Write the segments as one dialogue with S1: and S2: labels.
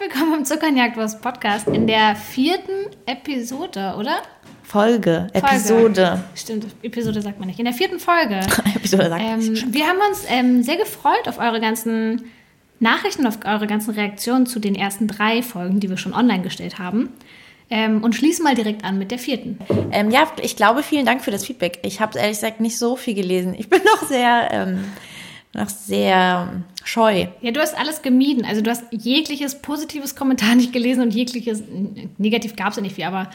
S1: willkommen im Zuckernjagdwurst Podcast in der vierten Episode, oder?
S2: Folge, Episode.
S1: Stimmt, Episode sagt man nicht. In der vierten Folge.
S2: Episode sagt
S1: ähm, Wir haben uns ähm, sehr gefreut auf eure ganzen Nachrichten, auf eure ganzen Reaktionen zu den ersten drei Folgen, die wir schon online gestellt haben. Ähm, und schließen mal direkt an mit der vierten.
S2: Ähm, ja, ich glaube, vielen Dank für das Feedback. Ich habe ehrlich gesagt nicht so viel gelesen. Ich bin noch sehr, ähm, noch sehr scheu.
S1: Ja, du hast alles gemieden. Also du hast jegliches positives Kommentar nicht gelesen und jegliches negativ gab es ja nicht viel, aber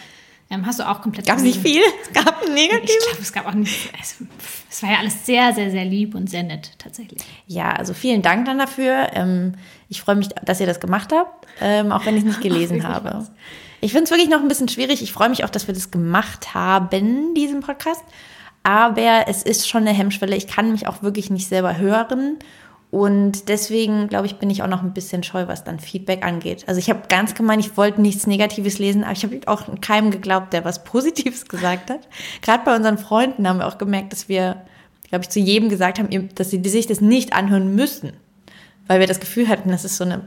S1: ähm, hast du auch komplett.
S2: Gab es nicht viel? Es gab ein negatives?
S1: Ich glaube, es gab auch nicht. Also, es war ja alles sehr, sehr, sehr lieb und sehr nett, tatsächlich.
S2: Ja, also vielen Dank dann dafür. Ähm, ich freue mich, dass ihr das gemacht habt, ähm, auch wenn ich es nicht gelesen habe. Ich finde es wirklich noch ein bisschen schwierig. Ich freue mich auch, dass wir das gemacht haben, diesen Podcast. Aber es ist schon eine Hemmschwelle. Ich kann mich auch wirklich nicht selber hören. Und deswegen, glaube ich, bin ich auch noch ein bisschen scheu, was dann Feedback angeht. Also ich habe ganz gemeint, ich wollte nichts Negatives lesen, aber ich habe auch keinem geglaubt, der was Positives gesagt hat. Gerade bei unseren Freunden haben wir auch gemerkt, dass wir, glaube ich, zu jedem gesagt haben, dass sie sich das nicht anhören müssen. Weil wir das Gefühl hatten, das ist so eine,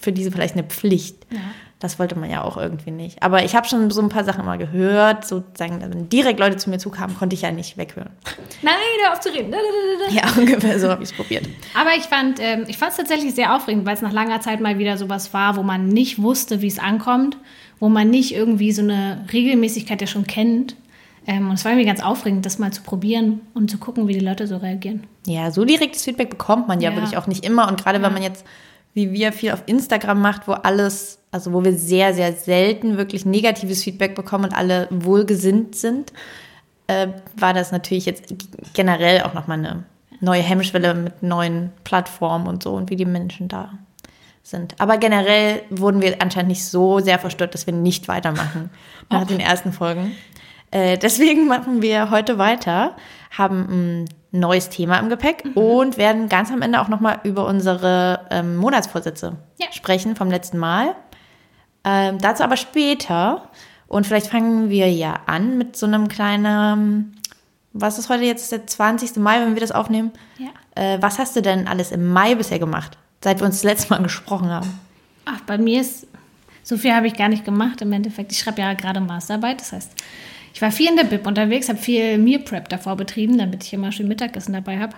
S2: für diese vielleicht eine Pflicht. Ja. Das wollte man ja auch irgendwie nicht. Aber ich habe schon so ein paar Sachen mal gehört, sozusagen, wenn direkt Leute zu mir zukamen, konnte ich ja nicht weghören.
S1: Nein, hör auf zu reden.
S2: Ja, ungefähr so habe ich es probiert.
S1: Aber ich fand ähm, es tatsächlich sehr aufregend, weil es nach langer Zeit mal wieder sowas war, wo man nicht wusste, wie es ankommt, wo man nicht irgendwie so eine Regelmäßigkeit ja schon kennt. Ähm, und es war irgendwie ganz aufregend, das mal zu probieren und zu gucken, wie die Leute so reagieren.
S2: Ja, so direktes Feedback bekommt man ja, ja. wirklich auch nicht immer. Und gerade ja. wenn man jetzt, wie wir, viel auf Instagram macht, wo alles also wo wir sehr, sehr selten wirklich negatives Feedback bekommen und alle wohlgesinnt sind, äh, war das natürlich jetzt generell auch nochmal eine neue Hemmschwelle mit neuen Plattformen und so und wie die Menschen da sind. Aber generell wurden wir anscheinend nicht so sehr verstört, dass wir nicht weitermachen nach oh. den ersten Folgen. Äh, deswegen machen wir heute weiter, haben ein neues Thema im Gepäck mhm. und werden ganz am Ende auch nochmal über unsere ähm, Monatsvorsätze ja. sprechen vom letzten Mal. Ähm, dazu aber später. Und vielleicht fangen wir ja an mit so einem kleinen, was ist heute jetzt der 20. Mai, wenn wir das aufnehmen? Ja. Äh, was hast du denn alles im Mai bisher gemacht, seit wir uns das letzte Mal gesprochen haben?
S1: Ach, bei mir ist, so viel habe ich gar nicht gemacht im Endeffekt. Ich schreibe ja gerade Masterarbeit, das heißt, ich war viel in der Bib unterwegs, habe viel Meal Prep davor betrieben, damit ich immer schön Mittagessen dabei habe.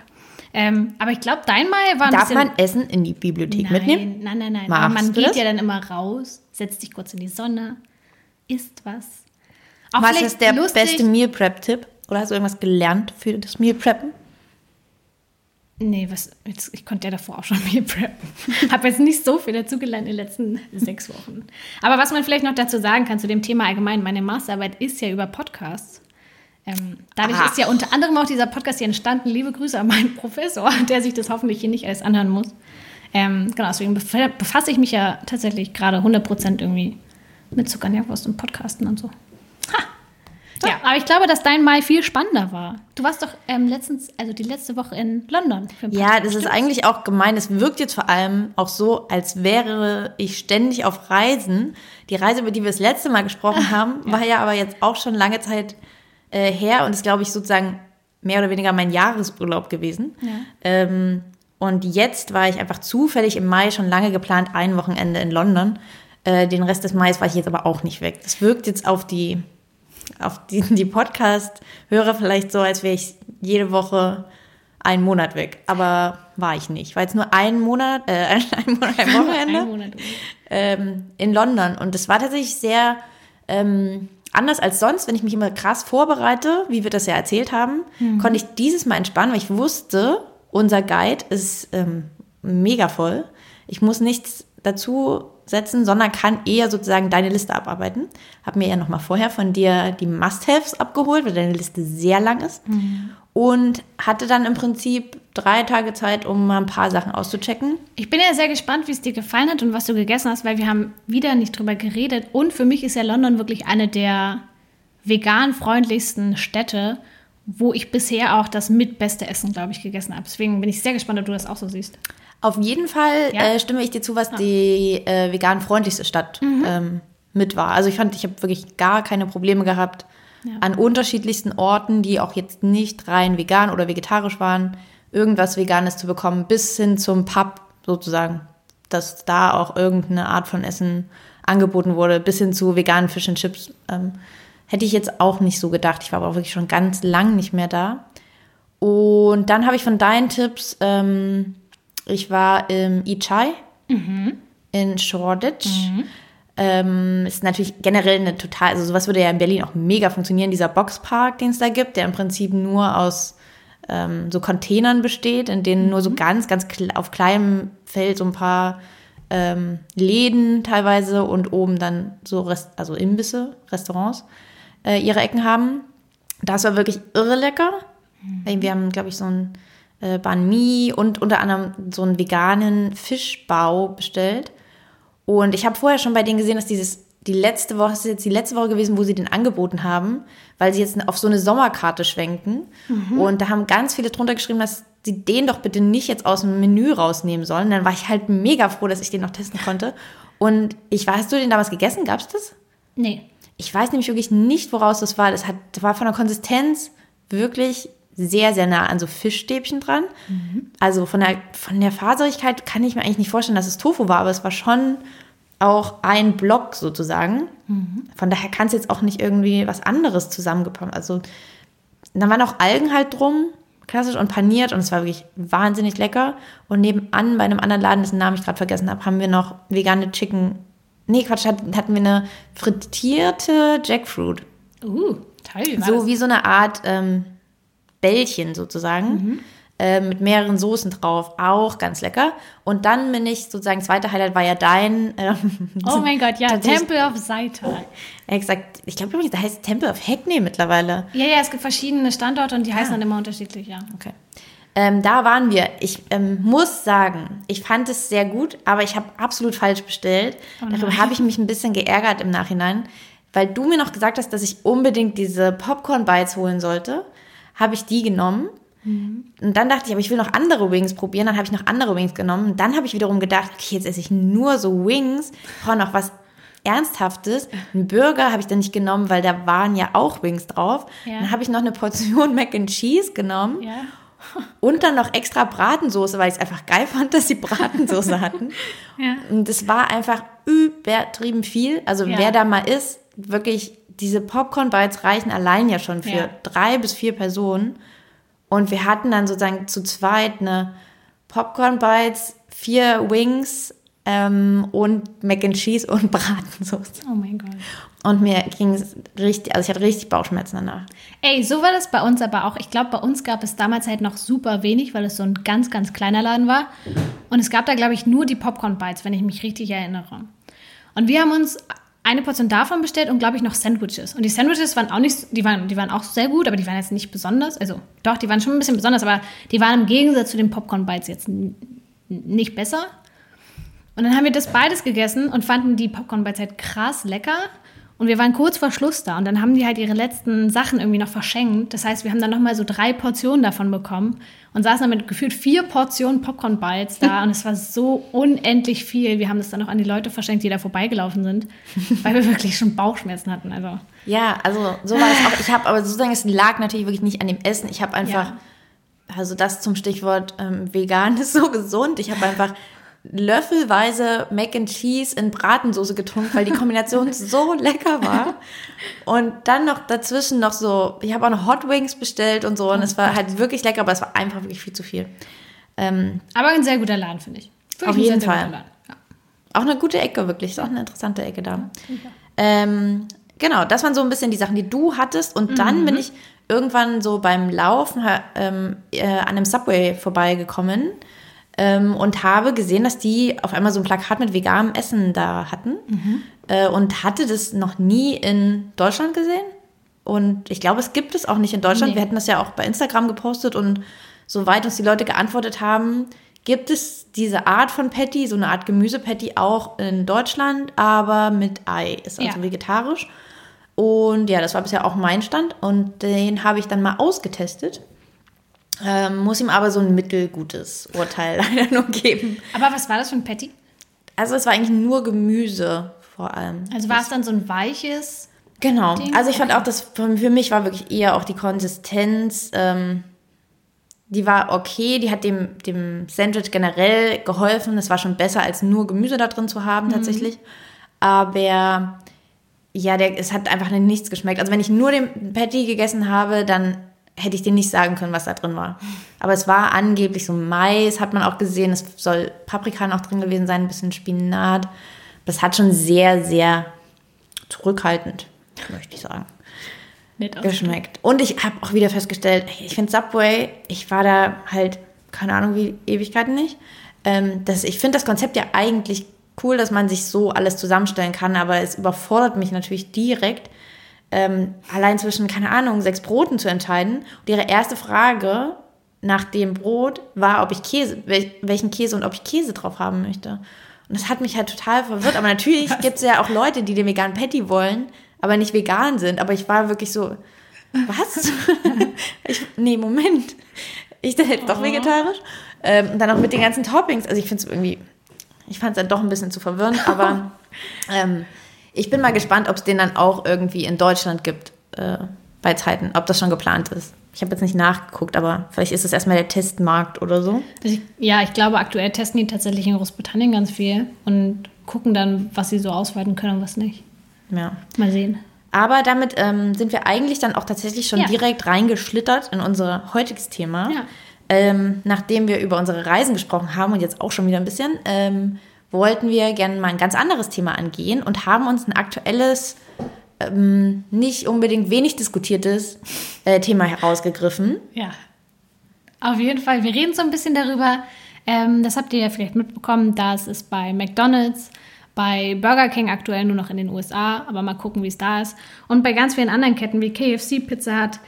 S1: Ähm, aber ich glaube, dein Mai war ein
S2: Darf man Essen in die Bibliothek
S1: nein,
S2: mitnehmen?
S1: Nein, nein, nein. Machst man geht das? ja dann immer raus, setzt sich kurz in die Sonne, isst was.
S2: Auch was ist der lustig. beste Meal Prep-Tipp? Oder hast du irgendwas gelernt für das Meal Preppen?
S1: Nee, was, jetzt, ich konnte ja davor auch schon Meal preppen. Habe jetzt nicht so viel dazugelernt in den letzten sechs Wochen. Aber was man vielleicht noch dazu sagen kann zu dem Thema allgemein, meine Masterarbeit ist ja über Podcasts. Ähm, dadurch Aha. ist ja unter anderem auch dieser Podcast hier entstanden. Liebe Grüße an meinen Professor, der sich das hoffentlich hier nicht alles anhören muss. Ähm, genau, deswegen befasse ich mich ja tatsächlich gerade 100% irgendwie mit Zuckernerwurst und Podcasten und so. Ha! Ja, aber ich glaube, dass dein Mai viel spannender war. Du warst doch ähm, letztens, also die letzte Woche in London.
S2: ja, das ist eigentlich auch gemein. Es wirkt jetzt vor allem auch so, als wäre ich ständig auf Reisen. Die Reise, über die wir das letzte Mal gesprochen haben, ja. war ja aber jetzt auch schon lange Zeit äh, her und ist, glaube ich, sozusagen mehr oder weniger mein Jahresurlaub gewesen. Ja. Ähm, und jetzt war ich einfach zufällig im Mai schon lange geplant, ein Wochenende in London. Äh, den Rest des Mai war ich jetzt aber auch nicht weg. Das wirkt jetzt auf die, auf die, die Podcast-Hörer vielleicht so, als wäre ich jede Woche einen Monat weg. Aber war ich nicht. War jetzt nur ein Monat, äh, ein, Monat, ein Wochenende ein Monat. Ähm, in London. Und das war tatsächlich sehr ähm, anders als sonst, wenn ich mich immer krass vorbereite, wie wir das ja erzählt haben, mhm. konnte ich dieses Mal entspannen, weil ich wusste, unser Guide ist ähm, mega voll. Ich muss nichts dazu setzen, sondern kann eher sozusagen deine Liste abarbeiten. Habe mir ja nochmal vorher von dir die Must-Haves abgeholt, weil deine Liste sehr lang ist. Mhm. Und hatte dann im Prinzip drei Tage Zeit, um mal ein paar Sachen auszuchecken.
S1: Ich bin ja sehr gespannt, wie es dir gefallen hat und was du gegessen hast, weil wir haben wieder nicht drüber geredet. Und für mich ist ja London wirklich eine der vegan freundlichsten Städte, wo ich bisher auch das mitbeste Essen, glaube ich, gegessen habe. Deswegen bin ich sehr gespannt, ob du das auch so siehst.
S2: Auf jeden Fall ja. äh, stimme ich dir zu, was ja. die äh, vegan freundlichste Stadt mhm. ähm, mit war. Also ich fand, ich habe wirklich gar keine Probleme gehabt ja. an unterschiedlichsten Orten, die auch jetzt nicht rein vegan oder vegetarisch waren, irgendwas Veganes zu bekommen, bis hin zum Pub sozusagen dass da auch irgendeine Art von Essen angeboten wurde, bis hin zu veganen Fish and Chips. Ähm, hätte ich jetzt auch nicht so gedacht. Ich war aber auch wirklich schon ganz lang nicht mehr da. Und dann habe ich von deinen Tipps, ähm, ich war im Ichai mhm. in Shoreditch. Mhm. Ähm, ist natürlich generell eine total, also sowas würde ja in Berlin auch mega funktionieren, dieser Boxpark, den es da gibt, der im Prinzip nur aus ähm, so Containern besteht, in denen nur so mhm. ganz, ganz auf kleinem Feld so ein paar ähm, Läden teilweise und oben dann so, Rest also Imbisse, Restaurants, äh, ihre Ecken haben. Das war wirklich irre lecker. Mhm. Wir haben, glaube ich, so ein äh, Banh Mi und unter anderem so einen veganen Fischbau bestellt. Und ich habe vorher schon bei denen gesehen, dass dieses die letzte Woche, ist jetzt die letzte Woche gewesen, wo sie den angeboten haben, weil sie jetzt auf so eine Sommerkarte schwenken. Mhm. Und da haben ganz viele drunter geschrieben, dass sie den doch bitte nicht jetzt aus dem Menü rausnehmen sollen. Dann war ich halt mega froh, dass ich den noch testen konnte. Und ich weiß, hast du den damals gegessen? Gab's das?
S1: Nee.
S2: Ich weiß nämlich wirklich nicht, woraus das war. Das hat, das war von der Konsistenz wirklich sehr, sehr nah an so Fischstäbchen dran. Mhm. Also von der, von der Faserigkeit kann ich mir eigentlich nicht vorstellen, dass es Tofu war, aber es war schon auch ein Block sozusagen. Mhm. Von daher kann es jetzt auch nicht irgendwie was anderes zusammengepackt. Also da waren auch Algen halt drum, klassisch und paniert und es war wirklich wahnsinnig lecker. Und nebenan bei einem anderen Laden, dessen Namen ich gerade vergessen habe, haben wir noch vegane Chicken. Nee, Quatsch, hatten wir eine frittierte Jackfruit.
S1: Uh, toll.
S2: So wie so eine Art ähm, Bällchen sozusagen. Mhm. Äh, mit mehreren Soßen drauf, auch ganz lecker. Und dann bin ich sozusagen, zweite Highlight war ja dein.
S1: Ähm, oh mein Gott, ja, Temple of Saita.
S2: Exakt, ich glaube übrigens, da heißt Temple of Hackney mittlerweile.
S1: Ja, ja, es gibt verschiedene Standorte und die heißen ah. dann immer unterschiedlich, ja.
S2: Okay. Ähm, da waren wir. Ich ähm, muss sagen, ich fand es sehr gut, aber ich habe absolut falsch bestellt. Oh Darüber habe ich mich ein bisschen geärgert im Nachhinein, weil du mir noch gesagt hast, dass ich unbedingt diese Popcorn Bites holen sollte. Habe ich die genommen Mhm. Und dann dachte ich, aber ich will noch andere Wings probieren. Dann habe ich noch andere Wings genommen. Dann habe ich wiederum gedacht, okay, jetzt esse ich nur so Wings. Ich brauche noch was Ernsthaftes. Ein Burger habe ich dann nicht genommen, weil da waren ja auch Wings drauf. Ja. Dann habe ich noch eine Portion Mac and Cheese genommen. Ja. Und dann noch extra Bratensoße, weil ich es einfach geil fand, dass sie Bratensoße hatten. Ja. Und es war einfach übertrieben viel. Also ja. wer da mal ist, wirklich, diese Popcorn-Bites reichen allein ja schon für ja. drei bis vier Personen. Und wir hatten dann sozusagen zu zweit eine Popcorn Bites, vier Wings ähm, und Mac and Cheese und Bratensauce.
S1: Oh mein Gott.
S2: Und mir ging es richtig, also ich hatte richtig Bauchschmerzen danach.
S1: Ey, so war das bei uns aber auch. Ich glaube, bei uns gab es damals halt noch super wenig, weil es so ein ganz, ganz kleiner Laden war. Und es gab da, glaube ich, nur die Popcorn Bites, wenn ich mich richtig erinnere. Und wir haben uns eine Portion davon bestellt und glaube ich noch Sandwiches. Und die Sandwiches waren auch nicht, die waren, die waren auch sehr gut, aber die waren jetzt nicht besonders. Also doch, die waren schon ein bisschen besonders, aber die waren im Gegensatz zu den Popcorn Bites jetzt nicht besser. Und dann haben wir das beides gegessen und fanden die Popcorn Bites halt krass lecker. Und wir waren kurz vor Schluss da und dann haben die halt ihre letzten Sachen irgendwie noch verschenkt. Das heißt, wir haben dann nochmal so drei Portionen davon bekommen und saßen dann mit gefühlt vier Portionen Popcorn Bites da und es war so unendlich viel. Wir haben das dann noch an die Leute verschenkt, die da vorbeigelaufen sind, weil wir wirklich schon Bauchschmerzen hatten. Also.
S2: Ja, also so war es auch. Ich habe aber sozusagen, es lag natürlich wirklich nicht an dem Essen. Ich habe einfach, ja. also das zum Stichwort ähm, vegan ist so gesund. Ich habe einfach löffelweise Mac and Cheese in Bratensoße getrunken, weil die Kombination so lecker war. Und dann noch dazwischen noch so, ich habe auch noch Hot Wings bestellt und so und es war halt wirklich lecker, aber es war einfach wirklich viel zu viel.
S1: Ähm, aber ein sehr guter Laden, finde ich.
S2: Wirklich auf jeden Fall. Ja. Auch eine gute Ecke, wirklich. Ist auch eine interessante Ecke da. Ja. Ähm, genau, das waren so ein bisschen die Sachen, die du hattest. Und mhm. dann bin ich irgendwann so beim Laufen ähm, äh, an einem Subway vorbeigekommen ähm, und habe gesehen, dass die auf einmal so ein Plakat mit veganem Essen da hatten mhm. äh, und hatte das noch nie in Deutschland gesehen. Und ich glaube, es gibt es auch nicht in Deutschland. Nee. Wir hätten das ja auch bei Instagram gepostet und soweit uns die Leute geantwortet haben, gibt es diese Art von Patty, so eine Art Gemüsepatty auch in Deutschland, aber mit Ei. Ist also ja. vegetarisch. Und ja, das war bisher auch mein Stand und den habe ich dann mal ausgetestet. Ähm, muss ihm aber so ein mittelgutes Urteil leider nur geben.
S1: Aber was war das für ein Patty?
S2: Also es war eigentlich nur Gemüse vor allem.
S1: Also war es dann so ein weiches?
S2: Genau. Ding? Also ich fand auch, dass für mich war wirklich eher auch die Konsistenz ähm, die war okay, die hat dem, dem Sandwich generell geholfen. Es war schon besser, als nur Gemüse da drin zu haben, tatsächlich. Aber ja, der, es hat einfach nichts geschmeckt. Also wenn ich nur den Patty gegessen habe, dann hätte ich dir nicht sagen können, was da drin war. Aber es war angeblich so Mais, hat man auch gesehen. Es soll Paprika noch drin gewesen sein, ein bisschen Spinat. Das hat schon sehr, sehr zurückhaltend, möchte ich sagen,
S1: Nett
S2: geschmeckt. Und ich habe auch wieder festgestellt, ich finde Subway, ich war da halt, keine Ahnung wie, Ewigkeiten nicht. Ähm, das, ich finde das Konzept ja eigentlich cool, dass man sich so alles zusammenstellen kann, aber es überfordert mich natürlich direkt, ähm, allein zwischen, keine Ahnung, sechs Broten zu entscheiden. Und ihre erste Frage nach dem Brot war, ob ich Käse, wel, welchen Käse und ob ich Käse drauf haben möchte. Und das hat mich halt total verwirrt. Aber natürlich gibt es ja auch Leute, die den veganen Patty wollen, aber nicht vegan sind. Aber ich war wirklich so, was? ich, nee, Moment. Ich bin jetzt doch vegetarisch. Ähm, und dann auch mit den ganzen Toppings. Also ich finde es irgendwie, ich fand es dann doch ein bisschen zu verwirrend, aber ähm, ich bin mal gespannt, ob es den dann auch irgendwie in Deutschland gibt äh, bei Zeiten, ob das schon geplant ist. Ich habe jetzt nicht nachgeguckt, aber vielleicht ist es erstmal der Testmarkt oder so.
S1: Ich, ja, ich glaube, aktuell testen die tatsächlich in Großbritannien ganz viel und gucken dann, was sie so ausweiten können und was nicht.
S2: Ja.
S1: Mal sehen.
S2: Aber damit ähm, sind wir eigentlich dann auch tatsächlich schon
S1: Ja.
S2: direkt reingeschlittert in unser heutiges Thema.
S1: Ja.
S2: Ähm, nachdem wir über unsere Reisen gesprochen haben und jetzt auch schon wieder ein bisschen, ähm, wollten wir gerne mal ein ganz anderes Thema angehen und haben uns ein aktuelles, ähm, nicht unbedingt wenig diskutiertes äh, Thema herausgegriffen.
S1: Ja. Auf jeden Fall. Wir reden so ein bisschen darüber. Ähm, das habt ihr ja vielleicht mitbekommen, dass es bei McDonald's, bei Burger King aktuell nur noch in den USA, aber mal gucken, wie es da ist. Und bei ganz vielen anderen Ketten wie KFC, Pizza Hut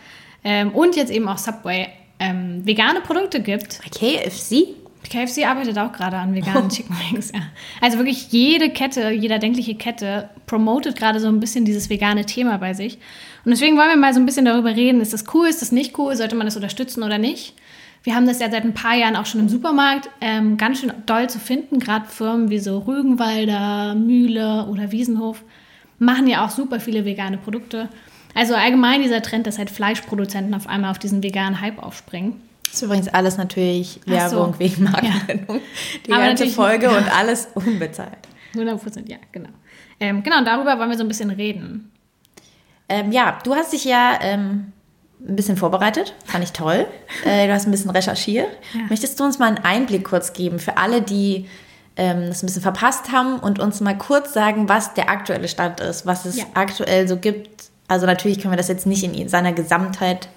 S1: ähm, und jetzt eben auch Subway ähm, vegane Produkte gibt.
S2: Bei KFC?
S1: KFC arbeitet auch gerade an veganen Chicken Wings. Ja. Also wirklich jede Kette, jeder denkliche Kette promotet gerade so ein bisschen dieses vegane Thema bei sich. Und deswegen wollen wir mal so ein bisschen darüber reden, ist das cool, ist das nicht cool, sollte man das unterstützen oder nicht. Wir haben das ja seit ein paar Jahren auch schon im Supermarkt ähm, ganz schön doll zu finden. Gerade Firmen wie so Rügenwalder, Mühle oder Wiesenhof machen ja auch super viele vegane Produkte. Also allgemein dieser Trend, dass halt Fleischproduzenten auf einmal auf diesen veganen Hype aufspringen.
S2: Das ist übrigens alles natürlich
S1: so.
S2: Werbung wegen Markennennung. Die
S1: Aber
S2: ganze Folge
S1: ja.
S2: und alles unbezahlt.
S1: 100 Prozent, ja, genau. Ähm, genau, darüber wollen wir so ein bisschen reden.
S2: Ähm, ja, du hast dich ja ähm, ein bisschen vorbereitet, fand ich toll. Äh, du hast ein bisschen recherchiert.
S1: Ja.
S2: Möchtest du uns mal einen Einblick kurz geben für alle, die ähm, das ein bisschen verpasst haben und uns mal kurz sagen, was der aktuelle Stand ist, was es
S1: Ja.
S2: aktuell so gibt? Also natürlich können wir das jetzt nicht in seiner Gesamtheit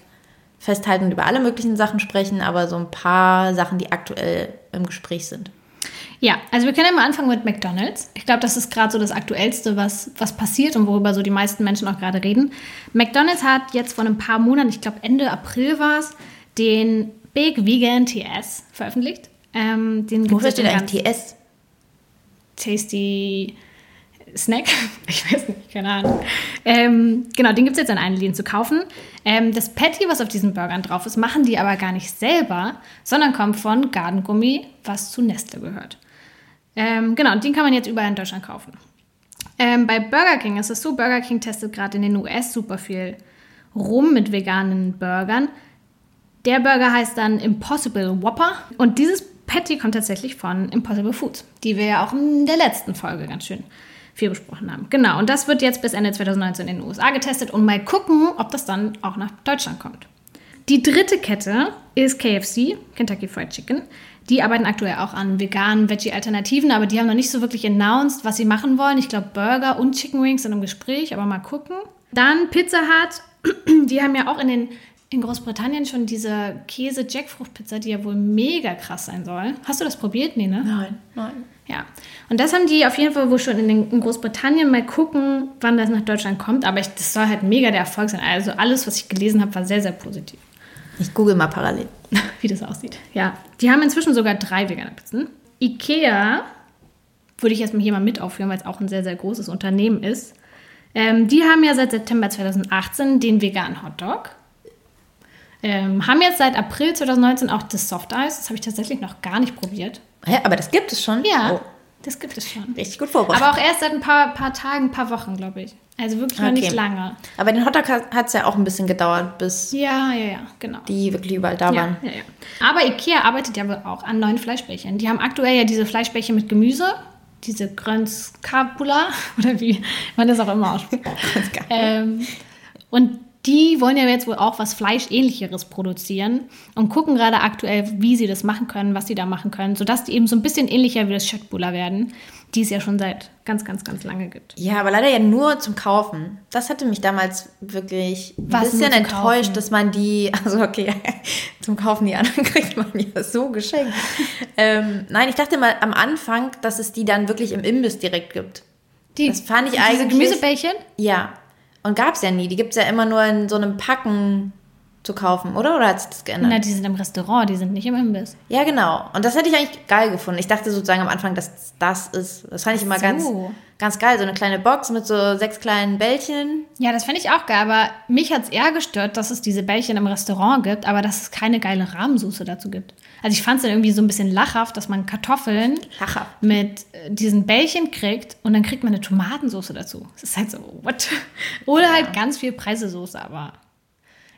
S2: festhalten und über alle möglichen Sachen sprechen, aber so ein paar Sachen, die aktuell im Gespräch sind.
S1: Ja, also wir können ja mal anfangen mit McDonald's. Ich glaube, das ist gerade so das Aktuellste, was, was passiert und worüber so die meisten Menschen auch gerade reden. McDonald's hat jetzt vor ein paar Monaten, ich glaube Ende April war es, den Big Vegan TS veröffentlicht. Ähm, den
S2: Wofür steht eigentlich TS?
S1: Tasty Snack. Ich weiß nicht, keine Ahnung. Ähm, genau, den gibt es jetzt an allen Läden zu kaufen. Ähm, das Patty, was auf diesen Burgern drauf ist, machen die aber gar nicht selber, sondern kommt von Gardengummi, was zu Nestle gehört. Ähm, genau, und den kann man jetzt überall in Deutschland kaufen. Ähm, bei Burger King ist es so, Burger King testet gerade in den US super viel rum mit veganen Burgern. Der Burger heißt dann Impossible Whopper und dieses Patty kommt tatsächlich von Impossible Foods, die wir ja auch in der letzten Folge ganz schön viel besprochen haben. Genau, und das wird jetzt bis Ende 2019 in den USA getestet und mal gucken, ob das dann auch nach Deutschland kommt. Die dritte Kette ist KFC, Kentucky Fried Chicken. Die arbeiten aktuell auch an veganen Veggie-Alternativen, aber die haben noch nicht so wirklich announced, was sie machen wollen. Ich glaube, Burger und Chicken Wings sind im Gespräch, aber mal gucken. Dann Pizza Hut, die haben ja auch in, den, in Großbritannien schon diese Käse-Jackfrucht-Pizza, die ja wohl mega krass sein soll. Hast du das probiert? Nee, ne?
S2: Nein, nein.
S1: Ja, und das haben die auf jeden Fall wohl schon in, den, in Großbritannien mal gucken, wann das nach Deutschland kommt. Aber ich, das soll halt mega der Erfolg sein. Also alles, was ich gelesen habe, war sehr, sehr positiv,
S2: Ich google mal parallel.
S1: wie das aussieht. Ja, die haben inzwischen sogar drei vegane Pizzen. Ikea würde ich jetzt mal hier mal mit aufführen, weil es auch ein sehr, sehr großes Unternehmen ist. Ähm, die haben ja seit September 2018 den veganen Hotdog. Ähm, haben jetzt seit April 2019 auch das Soft Eis. Das habe ich tatsächlich noch gar nicht probiert.
S2: Hä, aber das gibt es schon?
S1: Ja.
S2: Oh.
S1: Das gibt es schon.
S2: Richtig gut vorbereitet.
S1: Aber auch erst seit ein paar, paar Tagen, ein paar Wochen, glaube ich. Also wirklich noch
S2: Okay.
S1: nicht lange.
S2: Aber den Hotdog hat es ja auch ein bisschen gedauert, bis
S1: Ja, ja, ja, genau.
S2: die wirklich überall da
S1: Ja,
S2: waren.
S1: ja, ja. Aber Ikea arbeitet ja wohl auch an neuen Fleischbällchen. Die haben aktuell ja diese Fleischbällchen mit Gemüse, diese Grönskapula, oder wie man das auch immer ausspricht. ähm, und die wollen ja jetzt wohl auch was Fleischähnlicheres produzieren und gucken gerade aktuell, wie sie das machen können, was sie da machen können, sodass die eben so ein bisschen ähnlicher wie das Schöttbula werden, die es ja schon seit ganz, ganz, ganz lange gibt.
S2: Ja, aber leider ja nur zum Kaufen. Das hatte mich damals wirklich ein
S1: Was,
S2: bisschen enttäuscht,
S1: Kaufen?
S2: dass man die, also okay, zum Kaufen die anderen kriegt man ja so geschenkt. ähm, nein, ich dachte mal am Anfang, dass es die dann wirklich im Imbiss direkt gibt.
S1: Die,
S2: Das fand ich
S1: diese
S2: eigentlich-
S1: Gemüsebällchen?
S2: Ja, und gab es ja nie. Die gibt es ja immer nur in so einem Packen zu kaufen, oder? Oder hat sich das geändert?
S1: Na, die sind im Restaurant, die sind nicht im Imbiss.
S2: Ja, genau. Und das hätte ich eigentlich geil gefunden. Ich dachte sozusagen am Anfang, dass das ist. Das fand ich immer
S1: so.
S2: ganz, ganz geil. So eine kleine Box mit so sechs kleinen Bällchen.
S1: Ja, das fände ich auch geil, aber mich hat es eher gestört, dass es diese Bällchen im Restaurant gibt, aber dass es keine geile Rahmensoße dazu gibt. Also ich fand es dann irgendwie so ein bisschen lachhaft, dass man Kartoffeln
S2: Lachhaft.
S1: mit äh, diesen Bällchen kriegt und dann kriegt man eine Tomatensoße dazu. Das ist halt so, what? Oder halt ganz viel Preisesoße, aber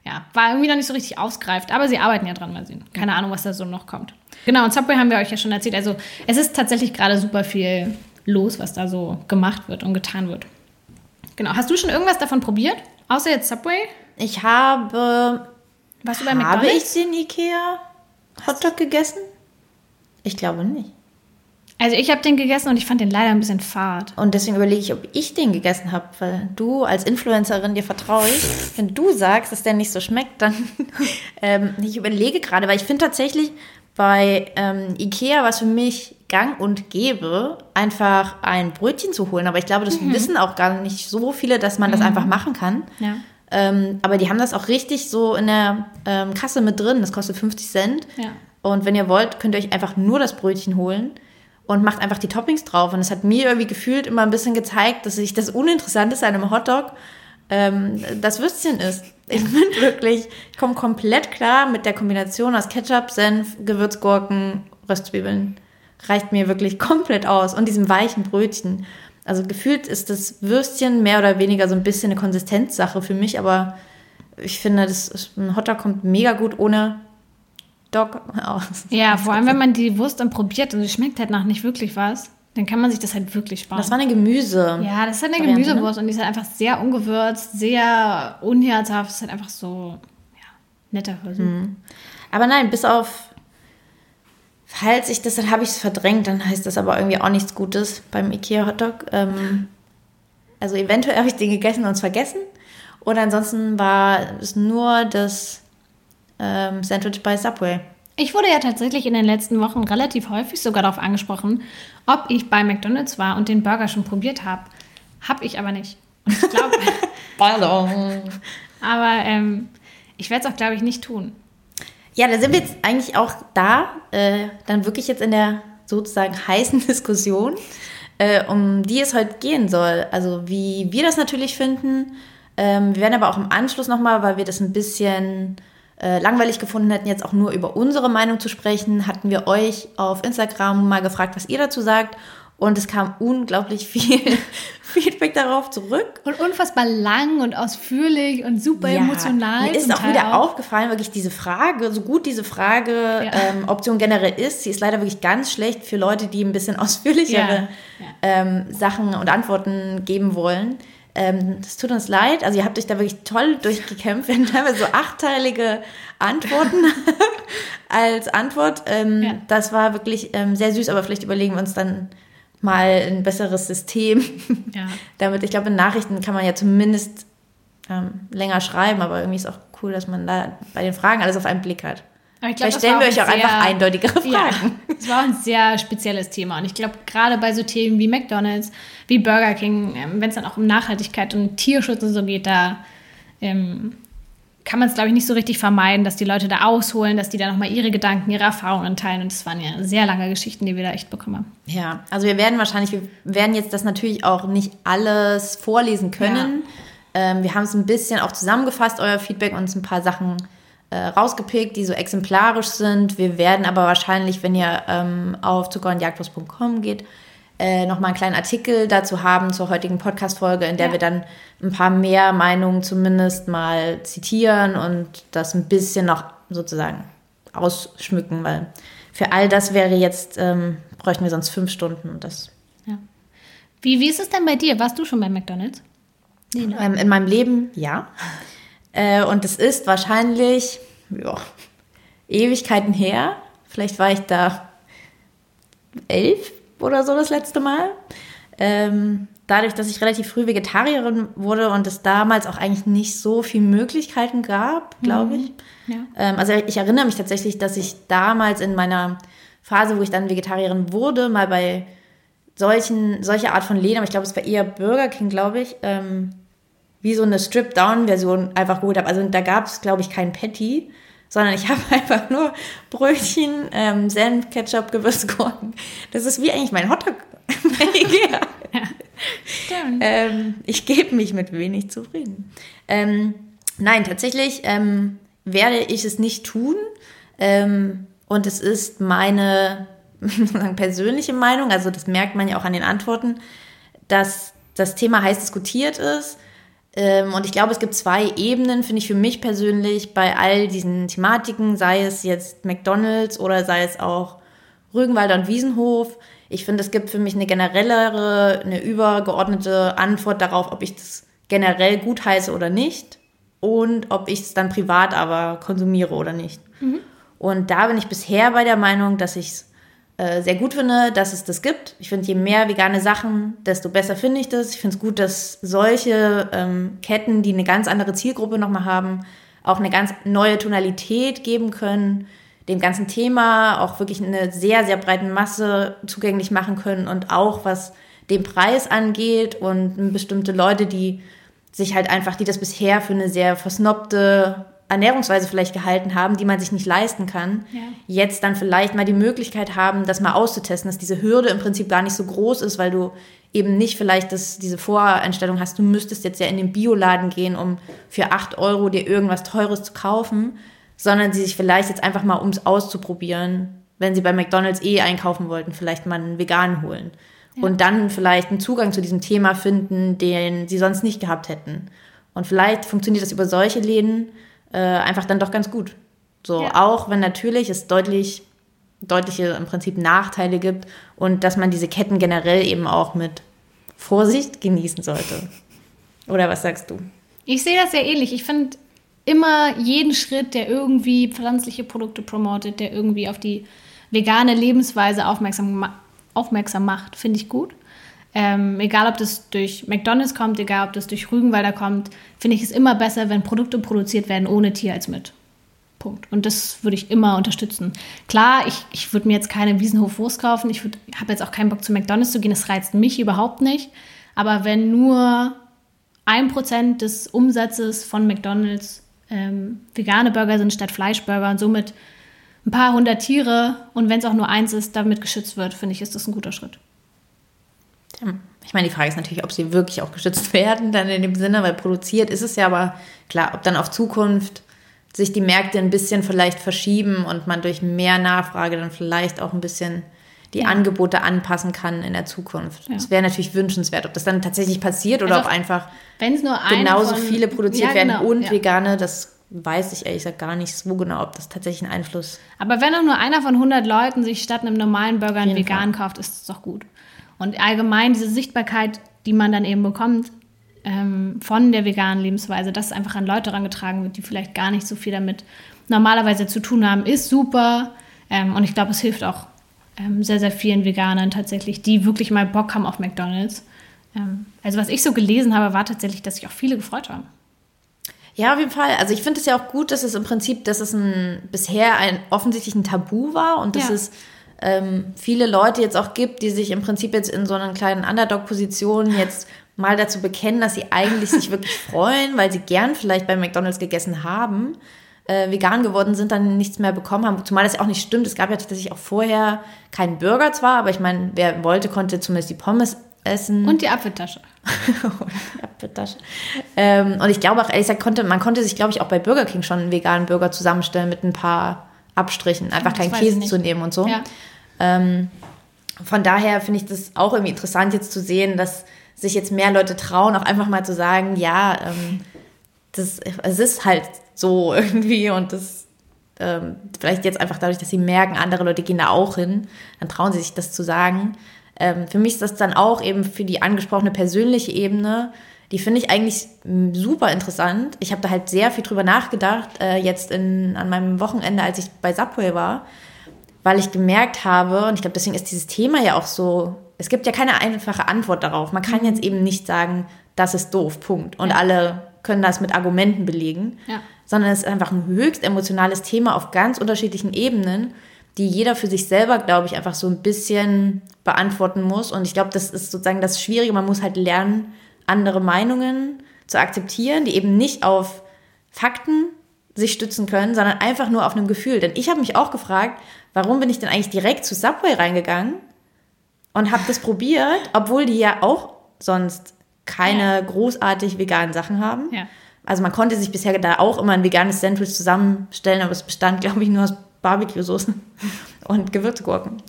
S1: ja, war irgendwie noch nicht so richtig ausgereift. Aber sie arbeiten ja dran, mal sehen. Keine Ahnung, was da so noch kommt. Genau, und Subway haben wir euch ja schon erzählt. Also es ist tatsächlich gerade super viel los, was da so gemacht wird und getan wird. Genau. Hast du schon irgendwas davon probiert? Außer jetzt Subway?
S2: Ich habe.
S1: Warst du bei
S2: Habe ich
S1: McDonald's?
S2: den Ikea Hotdog gegessen? Ich glaube nicht.
S1: Also ich habe den gegessen und ich fand den leider ein bisschen fad.
S2: Und deswegen überlege ich, ob ich den gegessen habe, weil du als Influencerin dir vertraue ich. Wenn du sagst, dass der nicht so schmeckt, dann ähm, ich überlege gerade, weil ich finde tatsächlich bei ähm, Ikea was für mich gang und gäbe, einfach ein Brötchen zu holen. Aber ich glaube, das wissen auch gar nicht so viele, dass man das einfach machen kann.
S1: Ja.
S2: Ähm, aber die haben das auch richtig so in der ähm, Kasse mit drin. Das kostet 50 Cent.
S1: Ja.
S2: Und wenn ihr wollt, könnt ihr euch einfach nur das Brötchen holen und macht einfach die Toppings drauf. Und es hat mir irgendwie gefühlt immer ein bisschen gezeigt, dass sich das Uninteressanteste an einem Hotdog ähm, das Würstchen ist. Ich bin wirklich, ich komme komplett klar mit der Kombination aus Ketchup, Senf, Gewürzgurken, Röstzwiebeln. Reicht mir wirklich komplett aus. Und diesem weichen Brötchen. Also gefühlt ist das Würstchen mehr oder weniger so ein bisschen eine Konsistenzsache für mich, aber ich finde, das ist, ein Hotdog kommt mega gut ohne Dog aus.
S1: Ja, vor allem, wenn man die Wurst dann probiert und es schmeckt halt nach nicht wirklich was, dann kann man sich das halt wirklich sparen.
S2: Das war eine Gemüse.
S1: ja, das ist halt eine
S2: Variante, ne?
S1: Gemüsewurst und die ist halt einfach sehr ungewürzt, sehr unherzhaft. Das ist halt einfach so, ja, netter Versuch.
S2: Mhm. Aber nein, bis auf, falls ich das, dann habe ich es verdrängt, dann heißt das aber irgendwie auch nichts Gutes beim Ikea Hotdog. Ähm, also eventuell habe ich den gegessen und es vergessen. Oder ansonsten war es nur das ähm, Sandwich bei Subway.
S1: Ich wurde ja tatsächlich in den letzten Wochen relativ häufig sogar darauf angesprochen, ob ich bei McDonald's war und den Burger schon probiert habe. Hab ich aber nicht. Und ich glaube,
S2: Pardon.
S1: aber ähm, ich werde es auch, glaube ich, nicht tun.
S2: Ja, da sind wir jetzt eigentlich auch da, äh, dann wirklich jetzt in der sozusagen heißen Diskussion, äh, um die es heute gehen soll. Also wie wir das natürlich finden. Ähm, wir werden aber auch im Anschluss nochmal, weil wir das ein bisschen äh, langweilig gefunden hätten, jetzt auch nur über unsere Meinung zu sprechen, hatten wir euch auf Instagram mal gefragt, was ihr dazu sagt. Und es kam unglaublich viel Feedback darauf zurück.
S1: Und unfassbar lang und ausführlich und super emotional.
S2: Mir ist auch wieder aufgefallen, wirklich diese Frage, so gut diese Frage
S1: Ja.
S2: ähm, Option generell ist, sie ist leider wirklich ganz schlecht für Leute, die ein bisschen ausführlichere
S1: Ja, ja.
S2: Ähm, Sachen und Antworten geben wollen. Ähm, das tut uns leid. Also ihr habt euch da wirklich toll durchgekämpft. Wir haben teilweise so achtteilige Antworten als Antwort. Ähm,
S1: Ja.
S2: Das war wirklich ähm, sehr süß, aber vielleicht überlegen wir uns dann mal ein besseres System.
S1: Ja.
S2: Damit, ich glaube, in Nachrichten kann man ja zumindest ähm, länger schreiben, aber irgendwie ist auch cool, dass man da bei den Fragen alles auf einen Blick hat.
S1: Glaub,
S2: Vielleicht stellen
S1: war
S2: wir euch auch
S1: ein
S2: einfach
S1: sehr-
S2: eindeutigere
S1: Ja,
S2: Fragen.
S1: es war auch ein sehr spezielles Thema. Und ich glaube, gerade bei so Themen wie McDonalds, wie Burger King, ähm, wenn es dann auch um Nachhaltigkeit und Tierschutz und so geht, da ähm, kann man es, glaube ich, nicht so richtig vermeiden, dass die Leute da ausholen, dass die da nochmal ihre Gedanken, ihre Erfahrungen teilen. Und das waren ja sehr lange Geschichten, die wir da echt bekommen haben.
S2: Ja, also wir werden wahrscheinlich, wir werden jetzt das natürlich auch nicht alles vorlesen können. Ähm, wir haben es ein bisschen auch zusammengefasst, euer Feedback, und uns ein paar Sachen rausgepickt, die so exemplarisch sind. Wir werden aber wahrscheinlich, wenn ihr ähm, auf zuckerundjagdwurst.com geht, äh, nochmal einen kleinen Artikel dazu haben zur heutigen Podcast-Folge, in der
S1: Ja.
S2: wir dann ein paar mehr Meinungen zumindest mal zitieren und das ein bisschen noch sozusagen ausschmücken, weil für all das wäre jetzt, ähm, bräuchten wir sonst fünf Stunden und das
S1: Ja. Wie, wie ist es denn bei dir? Warst du schon bei McDonalds? Nee, ne?
S2: Ähm, in meinem Leben, ja. Äh, und es ist wahrscheinlich ja, Ewigkeiten her. Vielleicht war ich da elf oder so das letzte Mal. Ähm, dadurch, dass ich relativ früh Vegetarierin wurde und es damals auch eigentlich nicht so viele Möglichkeiten gab, glaube ich.
S1: Ja.
S2: Ähm, also ich erinnere mich tatsächlich, dass ich damals in meiner Phase, wo ich dann Vegetarierin wurde, mal bei solchen, solche Art von Läden, aber ich glaube, es war eher Burger King, glaube ich, ähm, wie so eine Strip-Down-Version einfach geholt habe. Also da gab es, glaube ich, kein Patty, sondern ich habe einfach nur Brötchen, ähm, Senf, Ketchup, Gewürzgurken. Das ist wie eigentlich mein Hotdog bei Ikea.
S1: Stimmt.
S2: ähm, ich gebe mich mit wenig zufrieden. Ähm, nein, tatsächlich ähm, werde ich es nicht tun. Ähm, und es ist meine persönliche Meinung, also das merkt man ja auch an den Antworten, dass das Thema heiß diskutiert ist. Ähm, und ich glaube, es gibt zwei Ebenen, finde ich für mich persönlich, bei all diesen Thematiken, sei es jetzt McDonalds oder sei es auch Rügenwalder und Wiesenhof. Ich finde, es gibt für mich eine generellere, eine übergeordnete Antwort darauf, ob ich das generell gut heiße oder nicht und ob ich es dann privat aber konsumiere oder nicht. Und da bin ich bisher bei der Meinung, dass ich es äh, sehr gut finde, dass es das gibt. Ich finde, je mehr vegane Sachen, desto besser finde ich das. Ich finde es gut, dass solche ähm, Ketten, die eine ganz andere Zielgruppe nochmal haben, auch eine ganz neue Tonalität geben können, dem ganzen Thema auch wirklich eine sehr, sehr breiten Masse zugänglich machen können und auch was den Preis angeht und bestimmte Leute, die sich halt einfach, die das bisher für eine sehr versnobte Ernährungsweise vielleicht gehalten haben, die man sich nicht leisten kann,
S1: Ja.
S2: jetzt dann vielleicht mal die Möglichkeit haben, das mal auszutesten, dass diese Hürde im Prinzip gar nicht so groß ist, weil du eben nicht vielleicht das, diese Voreinstellung hast, du müsstest jetzt ja in den Bioladen gehen, um für 8 Euro dir irgendwas Teures zu kaufen, sondern sie sich vielleicht jetzt einfach mal, um es auszuprobieren, wenn sie bei McDonalds eh einkaufen wollten, vielleicht mal einen veganen holen. Und dann vielleicht einen Zugang zu diesem Thema finden, den sie sonst nicht gehabt hätten. Und vielleicht funktioniert das über solche Läden äh, einfach dann doch ganz gut. So,
S1: Ja.
S2: auch wenn natürlich es deutlich, deutliche im Prinzip Nachteile gibt und dass man diese Ketten generell eben auch mit Vorsicht genießen sollte. Oder was sagst du?
S1: Ich sehe das sehr ähnlich. Ich finde immer jeden Schritt, der irgendwie pflanzliche Produkte promotet, der irgendwie auf die vegane Lebensweise aufmerksam, aufmerksam macht, finde ich gut. Ähm, egal, ob das durch McDonalds kommt, egal, ob das durch Rügenwalder kommt, finde ich es immer besser, wenn Produkte produziert werden ohne Tier als mit. Punkt. Und das würde ich immer unterstützen. Klar, ich, ich würde mir jetzt keine Wiesenhof-Wurst kaufen. Ich habe jetzt auch keinen Bock zu McDonalds zu gehen. Das reizt mich überhaupt nicht. Aber wenn nur ein Prozent des Umsatzes von McDonalds ähm, vegane Burger sind statt Fleischburger und somit ein paar hundert Tiere und wenn es auch nur eins ist, damit geschützt wird, finde ich, ist das ein guter Schritt.
S2: Ich meine, die Frage ist natürlich, ob sie wirklich auch geschützt werden, dann in dem Sinne, weil produziert ist es ja, aber klar, ob dann auf Zukunft sich die Märkte ein bisschen vielleicht verschieben und man durch mehr Nachfrage dann vielleicht auch ein bisschen die
S1: Ja.
S2: Angebote anpassen kann in der Zukunft.
S1: Ja.
S2: Das wäre natürlich wünschenswert. Ob das dann tatsächlich passiert oder
S1: Also
S2: ob einfach genauso
S1: von-
S2: viele produziert
S1: Ja,
S2: werden
S1: genau,
S2: und
S1: ja.
S2: vegane, das weiß ich ehrlich gesagt gar nicht so genau, ob das tatsächlich einen Einfluss
S1: Aber wenn auch nur einer von 100 Leuten sich statt einem normalen Burger einen vegan kauft, ist es doch gut. Und allgemein diese Sichtbarkeit, die man dann eben bekommt ähm, von der veganen Lebensweise, dass es einfach an Leute herangetragen wird, die vielleicht gar nicht so viel damit normalerweise zu tun haben, ist super. Ähm, und ich glaube, es hilft auch ähm, sehr, sehr vielen Veganern tatsächlich, die wirklich mal Bock haben auf McDonalds. Ähm, also was ich so gelesen habe, war tatsächlich, dass sich auch viele gefreut haben.
S2: Ja, auf jeden Fall. Also ich finde es ja auch gut, dass es im Prinzip, dass es ein, bisher ein offensichtlich ein Tabu war und dass
S1: Ja.
S2: es ähm, viele Leute jetzt auch gibt, die sich im Prinzip jetzt in so einer kleinen Underdog-Position jetzt mal dazu bekennen, dass sie eigentlich sich wirklich freuen, weil sie gern vielleicht bei McDonalds gegessen haben, äh, vegan geworden sind, dann nichts mehr bekommen haben. Zumal das ja auch nicht stimmt. Es gab ja tatsächlich auch vorher keinen Burger zwar, aber ich meine, wer wollte, konnte zumindest die Pommes essen.
S1: Und die Apfeltasche.
S2: Apfeltasche. Ähm, und ich glaube auch, ehrlich gesagt, konnte, man konnte sich, glaube ich, auch bei Burger King schon einen veganen Burger zusammenstellen mit ein paar Abstrichen. Einfach
S1: Das
S2: keinen Käse zu nehmen und so.
S1: Ja.
S2: Ähm, von daher finde ich das auch irgendwie interessant jetzt zu sehen, dass sich jetzt mehr Leute trauen, auch einfach mal zu sagen, ja, ähm, das, es ist halt so irgendwie und das ähm, vielleicht jetzt einfach dadurch, dass sie merken, andere Leute gehen da auch hin, dann trauen sie sich das zu sagen. Ähm, für mich ist das dann auch eben für die angesprochene persönliche Ebene, die finde ich eigentlich super interessant. Ich habe da halt sehr viel drüber nachgedacht, äh, jetzt in, an meinem Wochenende, als ich bei Subway war, weil ich gemerkt habe, und ich glaube, deswegen ist dieses Thema ja auch so, es gibt ja keine einfache Antwort darauf. Man kann jetzt eben nicht sagen, das ist doof, Punkt. Und ja. alle können das mit Argumenten belegen, ja. sondern es ist einfach ein höchst emotionales Thema auf ganz unterschiedlichen Ebenen, die jeder für sich selber, glaube ich, einfach so ein bisschen beantworten muss. Und ich glaube, das ist sozusagen das Schwierige. Man muss halt lernen, andere Meinungen zu akzeptieren, die eben nicht auf Fakten sich stützen können, sondern einfach nur auf einem Gefühl. Denn ich habe mich auch gefragt, warum bin ich denn eigentlich direkt zu Subway reingegangen und habe das probiert, obwohl die ja auch sonst keine ja. großartig veganen Sachen haben. Ja. Also man konnte sich bisher da auch immer ein veganes Sandwich zusammenstellen, aber es bestand, glaube ich, nur aus Barbecue-Soße und Gewürzgurken.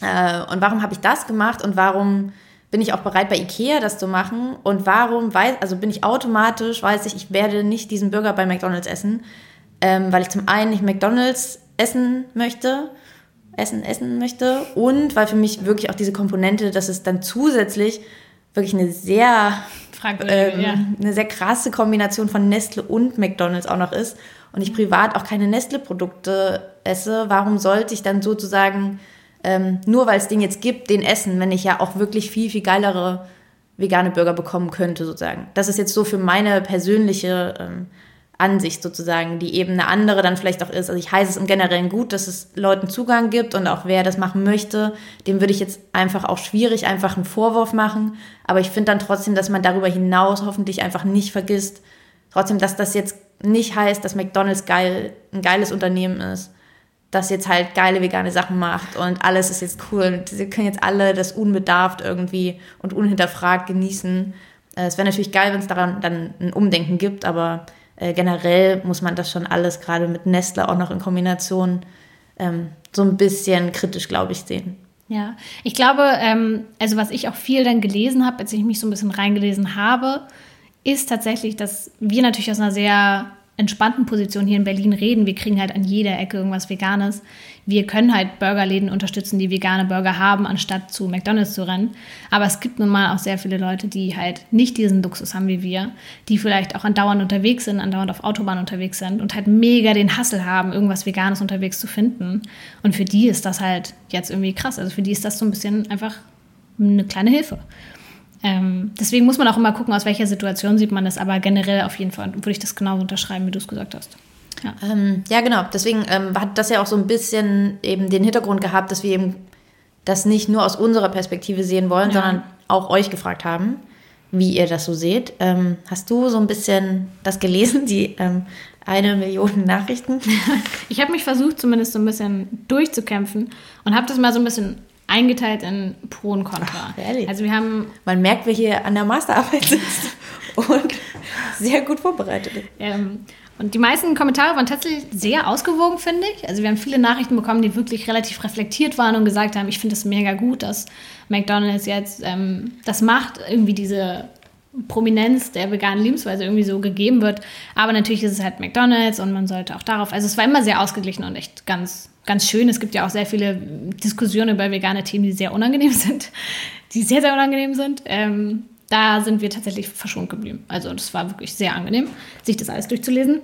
S2: Äh, und warum habe ich das gemacht und warum bin ich auch bereit, bei Ikea das zu machen? Und warum weiß, also bin ich automatisch, weiß ich, ich werde nicht diesen Burger bei McDonalds essen, ähm, weil ich zum einen nicht McDonalds essen möchte, essen, essen möchte und weil für mich wirklich auch diese Komponente, dass es dann zusätzlich wirklich eine sehr, ähm, ja. eine sehr krasse Kombination von Nestle und McDonalds auch noch ist und ich privat auch keine Nestle-Produkte esse, warum sollte ich dann sozusagen ähm, nur weil es den jetzt gibt, den essen, wenn ich ja auch wirklich viel, viel geilere vegane Burger bekommen könnte, sozusagen. Das ist jetzt so für meine persönliche ähm, Ansicht sozusagen, die eben eine andere dann vielleicht auch ist. Also ich heiße es im Generellen gut, dass es Leuten Zugang gibt und auch wer das machen möchte, dem würde ich jetzt einfach auch schwierig einfach einen Vorwurf machen. Aber ich finde dann trotzdem, dass man darüber hinaus hoffentlich einfach nicht vergisst, trotzdem, dass das jetzt nicht heißt, dass McDonald's geil, ein geiles Unternehmen ist das jetzt halt geile vegane Sachen macht und alles ist jetzt cool und sie können jetzt alle das unbedarft irgendwie und unhinterfragt genießen. Äh, es wäre natürlich geil, wenn es daran dann ein Umdenken gibt, aber äh, generell muss man das schon alles gerade mit Nestle auch noch in Kombination ähm, so ein bisschen kritisch, glaube ich, sehen.
S1: Ja, ich glaube, ähm, also was ich auch viel dann gelesen habe, als ich mich so ein bisschen reingelesen habe, ist tatsächlich, dass wir natürlich aus einer sehr entspannten Position hier in Berlin reden. Wir kriegen halt an jeder Ecke irgendwas Veganes. Wir können halt Burgerläden unterstützen, die vegane Burger haben, anstatt zu McDonalds zu rennen. Aber es gibt nun mal auch sehr viele Leute, die halt nicht diesen Luxus haben wie wir, die vielleicht auch andauernd unterwegs sind, andauernd auf Autobahn unterwegs sind und halt mega den Hassel haben, irgendwas Veganes unterwegs zu finden. Und für die ist das halt jetzt irgendwie krass. Also für die ist das so ein bisschen einfach eine kleine Hilfe. Ähm, deswegen muss man auch immer gucken, aus welcher Situation sieht man das, aber generell auf jeden Fall würde ich das genauso unterschreiben, wie du es gesagt hast.
S2: Ja, ähm, ja genau. Deswegen ähm, hat das ja auch so ein bisschen eben den Hintergrund gehabt, dass wir eben das nicht nur aus unserer Perspektive sehen wollen, ja. sondern auch euch gefragt haben, wie ihr das so seht. Ähm, hast du so ein bisschen das gelesen, die ähm, eine Million Nachrichten?
S1: Ich habe mich versucht, zumindest so ein bisschen durchzukämpfen und habe das mal so ein bisschen eingeteilt in Pro und Contra.
S2: Ach, also wir haben. Man merkt, wer hier an der Masterarbeit sitzt und sehr gut vorbereitet ist.
S1: Ähm, und die meisten Kommentare waren tatsächlich sehr ausgewogen, finde ich. Also wir haben viele Nachrichten bekommen, die wirklich relativ reflektiert waren und gesagt haben, ich finde es mega gut, dass McDonald's jetzt ähm, das macht, irgendwie diese Prominenz der veganen Lebensweise irgendwie so gegeben wird. Aber natürlich ist es halt McDonald's und man sollte auch darauf, also es war immer sehr ausgeglichen und echt ganz ganz schön. Es gibt ja auch sehr viele Diskussionen über vegane Themen, die sehr unangenehm sind, die sehr, sehr unangenehm sind. Ähm, da sind wir tatsächlich verschont geblieben. Also das war wirklich sehr angenehm, sich das alles durchzulesen.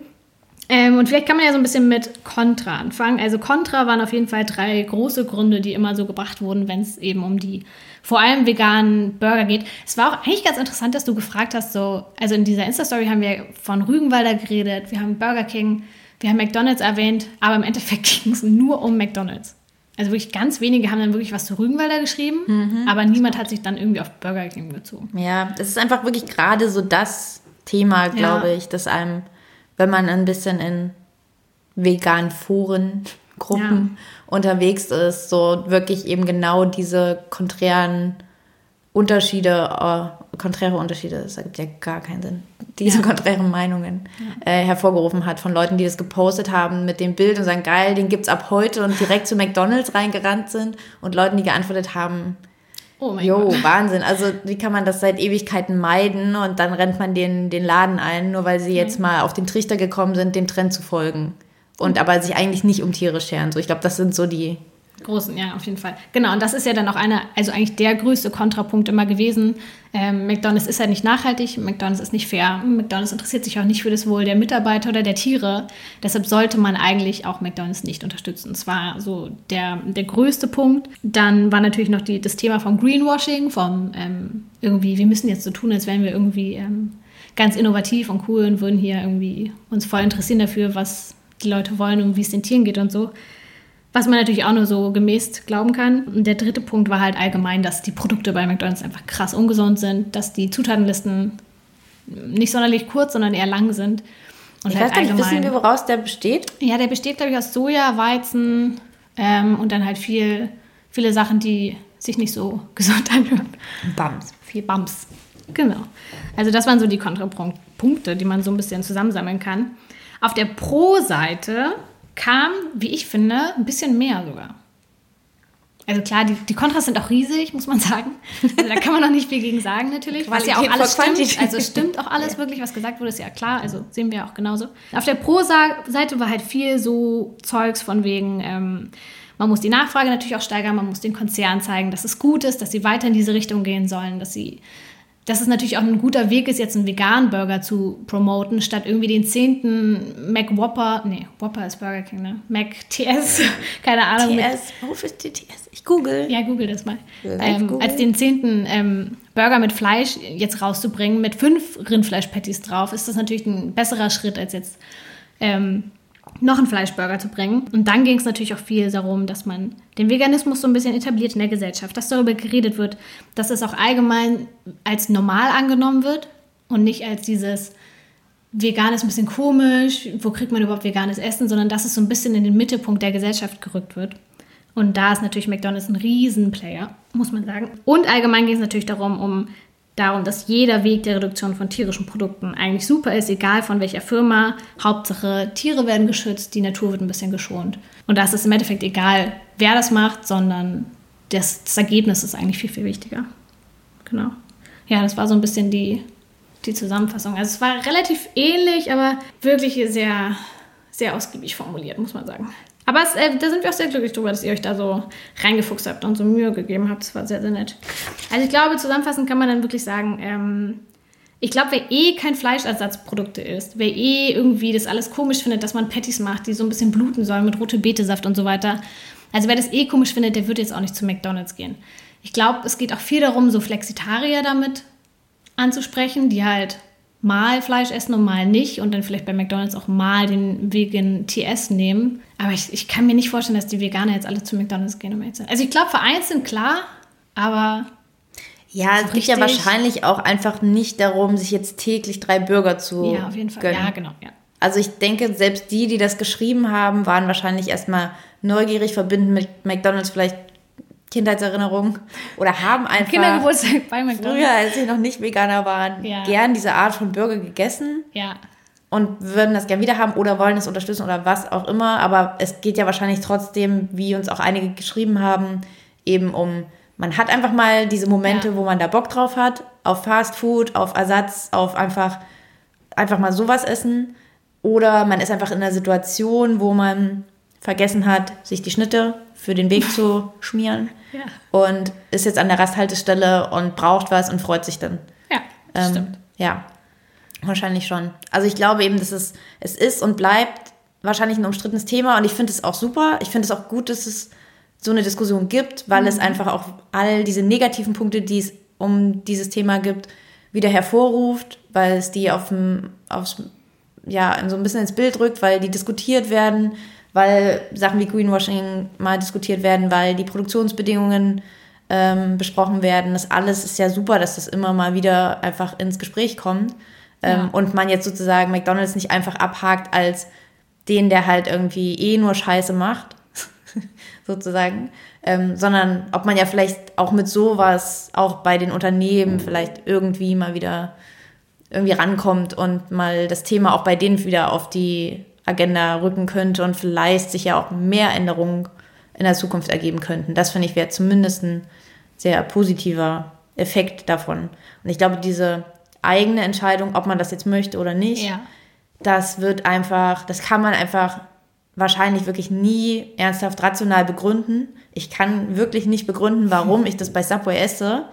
S1: Ähm, und vielleicht kann man ja so ein bisschen mit Contra anfangen. Also Contra waren auf jeden Fall drei große Gründe, die immer so gebracht wurden, wenn es eben um die vor allem veganen Burger geht. Es war auch eigentlich ganz interessant, dass du gefragt hast, so, also in dieser Insta-Story haben wir von Rügenwalder geredet, wir haben Burger King, wir haben McDonalds erwähnt, aber im Endeffekt ging es nur um McDonalds. Also wirklich ganz wenige haben dann wirklich was zu Rügenwalder geschrieben, mhm. aber niemand hat sich dann irgendwie auf Burger King bezogen.
S2: Ja, es ist einfach wirklich gerade so das Thema, glaube ja. ich, dass einem, wenn man ein bisschen in veganen Foren, Gruppen ja. unterwegs ist, so wirklich eben genau diese konträren Unterschiede äh, konträre Unterschiede, das ergibt ja gar keinen Sinn, diese ja. konträren Meinungen ja. äh, hervorgerufen hat von Leuten, die das gepostet haben mit dem Bild und sagen, geil, den gibt's ab heute und direkt zu McDonalds reingerannt sind und Leuten, die geantwortet haben, Oh mein jo, Gott. Wahnsinn. Also wie kann man das seit Ewigkeiten meiden und dann rennt man den, den Laden ein, nur weil sie jetzt mal auf den Trichter gekommen sind, dem Trend zu folgen. Und mhm. aber sich eigentlich nicht um Tiere scheren. So, ich glaube, das sind so die
S1: Großen, ja, auf jeden Fall. Genau, und das ist ja dann auch einer, also eigentlich der größte Kontrapunkt immer gewesen. Ähm, McDonalds ist ja nicht nachhaltig, McDonalds ist nicht fair, McDonalds interessiert sich auch nicht für das Wohl der Mitarbeiter oder der Tiere. Deshalb sollte man eigentlich auch McDonalds nicht unterstützen. Das war so der, der größte Punkt. Dann war natürlich noch die, das Thema vom Greenwashing, vom ähm, irgendwie, wir müssen jetzt so tun, als wären wir irgendwie ähm, ganz innovativ und cool und würden hier irgendwie uns voll interessieren dafür, was die Leute wollen und wie es den Tieren geht und so. Was man natürlich auch nur so gemäßt glauben kann. Und der dritte Punkt war halt allgemein, dass die Produkte bei McDonalds einfach krass ungesund sind, dass die Zutatenlisten nicht sonderlich kurz, sondern eher lang sind.
S2: Und ich halt weiß gar nicht, wissen wir, woraus der besteht?
S1: Ja, der besteht, glaube ich, aus Soja, Weizen ähm, und dann halt viel, viele Sachen, die sich nicht so gesund anhören.
S2: Bums.
S1: Viel Bums. Genau. Also das waren so die Kontrapunkte, die man so ein bisschen zusammensammeln kann. Auf der Pro-Seite kam, wie ich finde, ein bisschen mehr sogar. Also klar, die, die Kontras sind auch riesig, muss man sagen. Also da kann man noch nicht viel gegen sagen natürlich, was ja auch alles stimmt. Also stimmt auch alles ja. wirklich, was gesagt wurde, ist ja klar. Also sehen wir auch genauso. Auf der Pro-Seite war halt viel so Zeugs von wegen, ähm, man muss die Nachfrage natürlich auch steigern, man muss den Konzern zeigen, dass es gut ist, dass sie weiter in diese Richtung gehen sollen, dass sie dass es natürlich auch ein guter Weg ist, jetzt einen veganen Burger zu promoten, statt irgendwie den zehnten Mac Whopper, nee, Whopper ist Burger King, ne? Mac TS, keine Ahnung.
S2: TS, wofür ist die TS? Ich google.
S1: Ja, google das mal. Ähm, als den zehnten ähm, Burger mit Fleisch jetzt rauszubringen, mit fünf Rindfleisch-Patties drauf, ist das natürlich ein besserer Schritt, als jetzt ähm, noch einen Fleischburger zu bringen. Und dann ging es natürlich auch viel darum, dass man den Veganismus so ein bisschen etabliert in der Gesellschaft, dass darüber geredet wird, dass es auch allgemein als normal angenommen wird und nicht als dieses vegan ist ein bisschen komisch, wo kriegt man überhaupt veganes Essen, sondern dass es so ein bisschen in den Mittelpunkt der Gesellschaft gerückt wird. Und da ist natürlich McDonald's ein Riesenplayer, muss man sagen. Und allgemein ging es natürlich darum, um darum, dass jeder Weg der Reduktion von tierischen Produkten eigentlich super ist, egal von welcher Firma. Hauptsache, Tiere werden geschützt, die Natur wird ein bisschen geschont. Und da ist es im Endeffekt egal, wer das macht, sondern das, das Ergebnis ist eigentlich viel, viel wichtiger. Genau. Ja, das war so ein bisschen die, die Zusammenfassung. Also es war relativ ähnlich, aber wirklich sehr, sehr ausgiebig formuliert, muss man sagen. Aber es, äh, da sind wir auch sehr glücklich drüber, dass ihr euch da so reingefuchst habt und so Mühe gegeben habt. Das war sehr, sehr nett. Also ich glaube, zusammenfassend kann man dann wirklich sagen, ähm, ich glaube, wer eh kein Fleischersatzprodukte isst, wer eh irgendwie das alles komisch findet, dass man Patties macht, die so ein bisschen bluten sollen mit rote Betesaft und so weiter. Also wer das eh komisch findet, der wird jetzt auch nicht zu McDonalds gehen. Ich glaube, es geht auch viel darum, so Flexitarier damit anzusprechen, die halt mal Fleisch essen und mal nicht und dann vielleicht bei McDonalds auch mal den Vegan TS nehmen. Aber ich, ich kann mir nicht vorstellen, dass die Veganer jetzt alle zu McDonalds gehen, um jetzt Also ich glaube, vereinzelt klar, aber.
S2: Ja, es geht ja wahrscheinlich auch einfach nicht darum, sich jetzt täglich drei Burger zu.
S1: Ja, auf jeden Fall. Gönnen. Ja, genau. Ja.
S2: Also ich denke, selbst die, die das geschrieben haben, waren wahrscheinlich erstmal neugierig, verbinden mit McDonalds vielleicht Kindheitserinnerungen oder haben einfach
S1: Kindergeburtstag bei McDonald's.
S2: früher, als sie noch nicht Veganer waren, ja. gern diese Art von Burger gegessen.
S1: Ja.
S2: Und würden das gern wieder haben oder wollen es unterstützen oder was auch immer. Aber es geht ja wahrscheinlich trotzdem, wie uns auch einige geschrieben haben, eben um, man hat einfach mal diese Momente, ja. wo man da Bock drauf hat, auf Fast Food, auf Ersatz, auf einfach, einfach mal sowas essen. Oder man ist einfach in einer Situation, wo man vergessen hat, sich die Schnitte für den Weg zu schmieren. Ja. Und ist jetzt an der Rasthaltestelle und braucht was und freut sich dann.
S1: Ja, ähm, stimmt.
S2: Ja, wahrscheinlich schon. Also ich glaube eben, dass es, es ist und bleibt wahrscheinlich ein umstrittenes Thema und ich finde es auch super. Ich finde es auch gut, dass es so eine Diskussion gibt, weil mhm. es einfach auch all diese negativen Punkte, die es um dieses Thema gibt, wieder hervorruft, weil es die auf, aufs, ja, so ein bisschen ins Bild rückt, weil die diskutiert werden weil Sachen wie Greenwashing mal diskutiert werden, weil die Produktionsbedingungen ähm, besprochen werden. Das alles ist ja super, dass das immer mal wieder einfach ins Gespräch kommt. Ähm, ja. Und man jetzt sozusagen McDonalds nicht einfach abhakt als den, der halt irgendwie eh nur Scheiße macht, sozusagen, ähm, sondern ob man ja vielleicht auch mit sowas auch bei den Unternehmen vielleicht irgendwie mal wieder irgendwie rankommt und mal das Thema auch bei denen wieder auf die Agenda rücken könnte und vielleicht sich ja auch mehr Änderungen in der Zukunft ergeben könnten. Das finde ich wäre zumindest ein sehr positiver Effekt davon. Und ich glaube, diese eigene Entscheidung, ob man das jetzt möchte oder nicht,
S1: Ja.
S2: das wird einfach, das kann man einfach wahrscheinlich wirklich nie ernsthaft rational begründen. Ich kann wirklich nicht begründen, warum ich das bei Subway esse,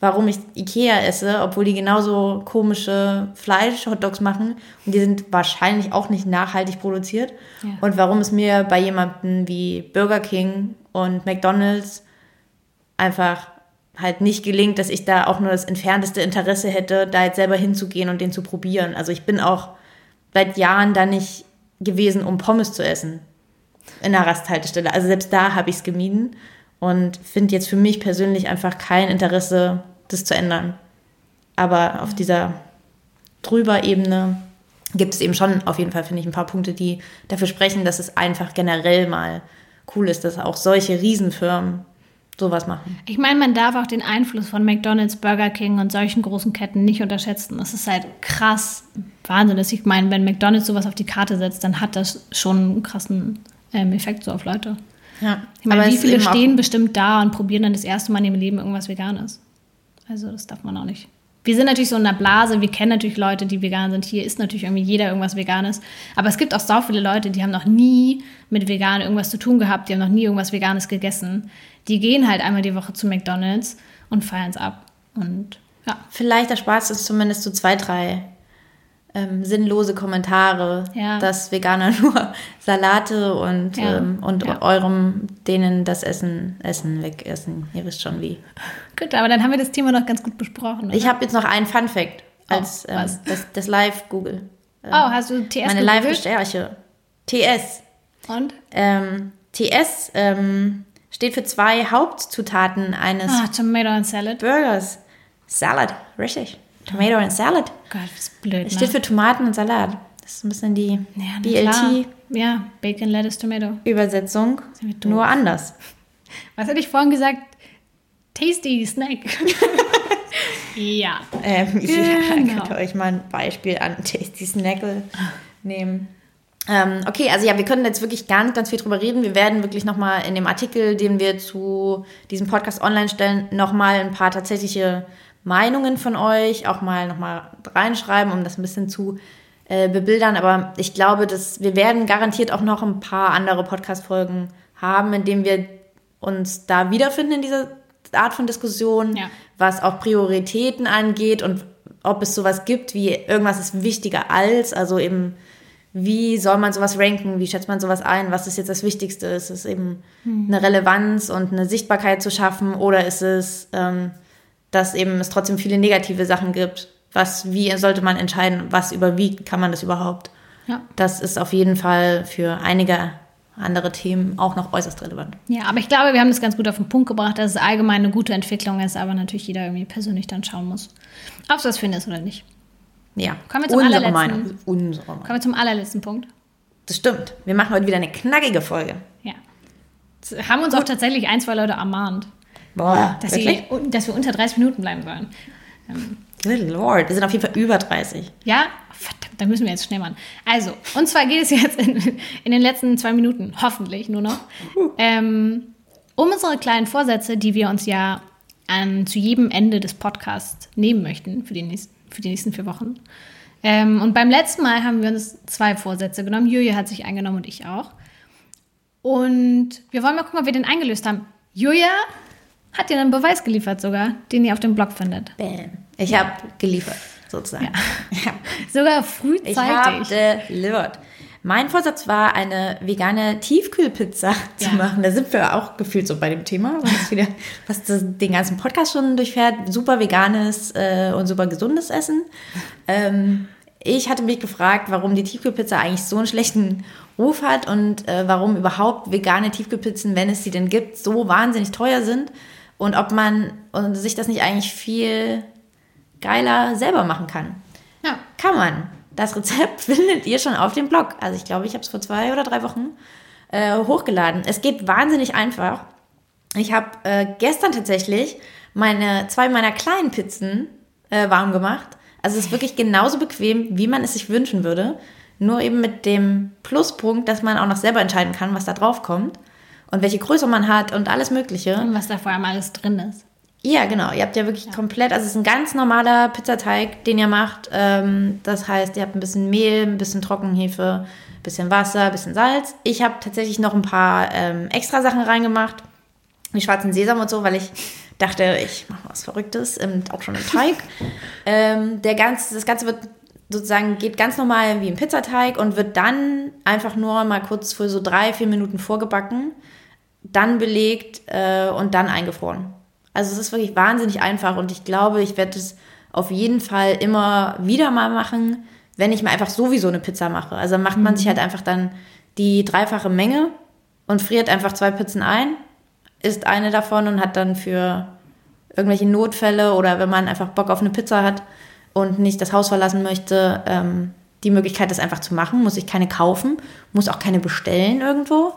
S2: warum ich Ikea esse, obwohl die genauso komische Fleisch-Hotdogs machen und die sind wahrscheinlich auch nicht nachhaltig produziert.
S1: Ja.
S2: Und warum es mir bei jemandem wie Burger King und McDonald's einfach halt nicht gelingt, dass ich da auch nur das entfernteste Interesse hätte, da jetzt selber hinzugehen und den zu probieren. Also ich bin auch seit Jahren da nicht gewesen, um Pommes zu essen in der Rasthaltestelle. Also selbst da habe ich es gemieden und finde jetzt für mich persönlich einfach kein Interesse, das zu ändern. Aber auf dieser drüber Ebene gibt es eben schon auf jeden Fall, finde ich, ein paar Punkte, die dafür sprechen, dass es einfach generell mal cool ist, dass auch solche Riesenfirmen sowas machen.
S1: Ich meine, man darf auch den Einfluss von McDonald's, Burger King und solchen großen Ketten nicht unterschätzen. Das ist halt krass Wahnsinn. Ich meine, wenn McDonald's sowas auf die Karte setzt, dann hat das schon einen krassen ähm, Effekt so auf Leute.
S2: Ja.
S1: Ich meine,
S2: Aber
S1: wie
S2: ist
S1: viele stehen bestimmt da und probieren dann das erste Mal in ihrem Leben irgendwas Veganes? Also, das darf man auch nicht. Wir sind natürlich so in einer Blase, wir kennen natürlich Leute, die vegan sind. Hier isst natürlich irgendwie jeder irgendwas Veganes. Aber es gibt auch so viele Leute, die haben noch nie mit vegan irgendwas zu tun gehabt, die haben noch nie irgendwas Veganes gegessen. Die gehen halt einmal die Woche zu McDonalds und feiern es ab. Und ja,
S2: Vielleicht erspart es zumindest so zwei, drei ähm, sinnlose Kommentare,
S1: Ja.
S2: dass Veganer nur Salate und,
S1: Ja.
S2: ähm, und
S1: Ja.
S2: eurem denen das Essen, Essen wegessen. Ihr wisst schon wie.
S1: gut, aber dann haben wir das Thema noch ganz gut besprochen.
S2: Ich
S1: oder?
S2: habe jetzt noch einen Fun Fact als
S1: Oh,
S2: ähm, das, das Live-Google.
S1: oh, hast du TS
S2: Meine? Live-Recherche. TS.
S1: Und?
S2: Ähm, TS ähm, steht für zwei Hauptzutaten eines
S1: Ah, Tomato and Salad.
S2: Burgers. Salad, richtig. Tomato and Salad.
S1: Gott, das ist blöd.
S2: Es
S1: Ne?
S2: steht für Tomaten und Salat. Das ist ein bisschen die
S1: ja.
S2: BLT.
S1: Ja, Bacon, Lettuce, Tomato.
S2: Übersetzung, nur anders.
S1: Was hatte ich vorhin gesagt? Tasty Snack. ja.
S2: Ähm, ich
S1: Genau.
S2: könnte euch mal ein Beispiel an Tasty Snackle nehmen. Ähm, okay, also ja, wir können jetzt wirklich ganz, ganz viel drüber reden. Wir werden wirklich nochmal in dem Artikel, den wir zu diesem Podcast online stellen, nochmal ein paar tatsächliche Meinungen von euch auch mal nochmal reinschreiben, um das ein bisschen zu äh, bebildern. Aber ich glaube, dass wir werden garantiert auch noch ein paar andere Podcast-Folgen haben, in denen wir uns da wiederfinden in dieser Art von Diskussion,
S1: Ja.
S2: was auch Prioritäten angeht und ob es sowas gibt wie irgendwas ist wichtiger als, also eben wie soll man sowas ranken, wie schätzt man sowas ein, was ist jetzt das Wichtigste, ist es eben eine Relevanz und eine Sichtbarkeit zu schaffen oder ist es, ähm, dass eben es trotzdem viele negative Sachen gibt, was, wie sollte man entscheiden, was überwiegt, kann man das überhaupt?
S1: Ja.
S2: Das ist auf jeden Fall für einige andere Themen auch noch äußerst relevant.
S1: ja, aber ich glaube, wir haben das ganz gut auf den Punkt gebracht, dass es allgemein eine gute Entwicklung ist, aber natürlich jeder irgendwie persönlich dann schauen muss, ob es was findest oder nicht.
S2: Ja,
S1: Kommen wir zum
S2: unsere
S1: allerletzten.
S2: Meinung. Unsere Meinung.
S1: Kommen wir zum allerletzten Punkt.
S2: Das stimmt. Wir machen heute wieder eine knackige Folge.
S1: Ja. Das haben uns auch tatsächlich ein, zwei Leute ermahnt,
S2: Boah,
S1: dass, sie, dass wir unter 30 Minuten bleiben sollen.
S2: Good Lord, wir sind auf jeden Fall über 30.
S1: Ja, verdammt, da müssen wir jetzt schnell machen. Also, und zwar geht es jetzt in, in den letzten zwei Minuten, hoffentlich nur noch, ähm, um unsere kleinen Vorsätze, die wir uns ja an, zu jedem Ende des Podcasts nehmen möchten für die nächsten, für die nächsten vier Wochen. Ähm, und beim letzten Mal haben wir uns zwei Vorsätze genommen. Julia hat sich eingenommen und ich auch. Und wir wollen mal gucken, ob wir den eingelöst haben. Julia hat dir einen Beweis geliefert sogar, den ihr auf dem Blog findet.
S2: Bam. Ich habe geliefert, sozusagen. Ja.
S1: Sogar
S2: Ich habe
S1: frühzeitig.
S2: delivered. Mein Vorsatz war, eine vegane Tiefkühlpizza
S1: Ja.
S2: zu machen. Da sind wir auch gefühlt so bei dem Thema, was, wieder, was das, den ganzen Podcast schon durchfährt. Super veganes äh, und super gesundes Essen. Ähm, ich hatte mich gefragt, warum die Tiefkühlpizza eigentlich so einen schlechten Ruf hat und äh, warum überhaupt vegane Tiefkühlpizzen, wenn es sie denn gibt, so wahnsinnig teuer sind und ob man und sich das nicht eigentlich viel geiler selber machen kann.
S1: Ja.
S2: Kann man. Das Rezept findet ihr schon auf dem Blog. Also ich glaube, ich habe es vor zwei oder drei Wochen äh, hochgeladen. Es geht wahnsinnig einfach. Ich habe äh, gestern tatsächlich meine zwei meiner kleinen Pizzen äh, warm gemacht. Also es ist wirklich genauso bequem, wie man es sich wünschen würde. Nur eben mit dem Pluspunkt, dass man auch noch selber entscheiden kann, was da drauf kommt und welche Größe man hat und alles Mögliche.
S1: Und was da vor allem alles drin ist.
S2: Ja, genau. Ihr habt ja wirklich ja. komplett, also es ist ein ganz normaler Pizzateig, den ihr macht. Ähm, das heißt, ihr habt ein bisschen Mehl, ein bisschen Trockenhefe, ein bisschen Wasser, ein bisschen Salz. Ich habe tatsächlich noch ein paar ähm, extra Sachen reingemacht, wie schwarzen Sesam und so, weil ich dachte, ich mache was Verrücktes, auch schon im Teig. ähm, der ganze, das Ganze wird sozusagen geht ganz normal wie ein Pizzateig und wird dann einfach nur mal kurz für so drei, vier Minuten vorgebacken, dann belegt äh, und dann eingefroren. Also es ist wirklich wahnsinnig einfach und ich glaube, ich werde es auf jeden Fall immer wieder mal machen, wenn ich mir einfach sowieso eine Pizza mache. Also macht man mhm. sich halt einfach dann die dreifache Menge und friert einfach zwei Pizzen ein, isst eine davon und hat dann für irgendwelche Notfälle oder wenn man einfach Bock auf eine Pizza hat, und nicht das Haus verlassen möchte, ähm, die Möglichkeit, das einfach zu machen, muss ich keine kaufen, muss auch keine bestellen irgendwo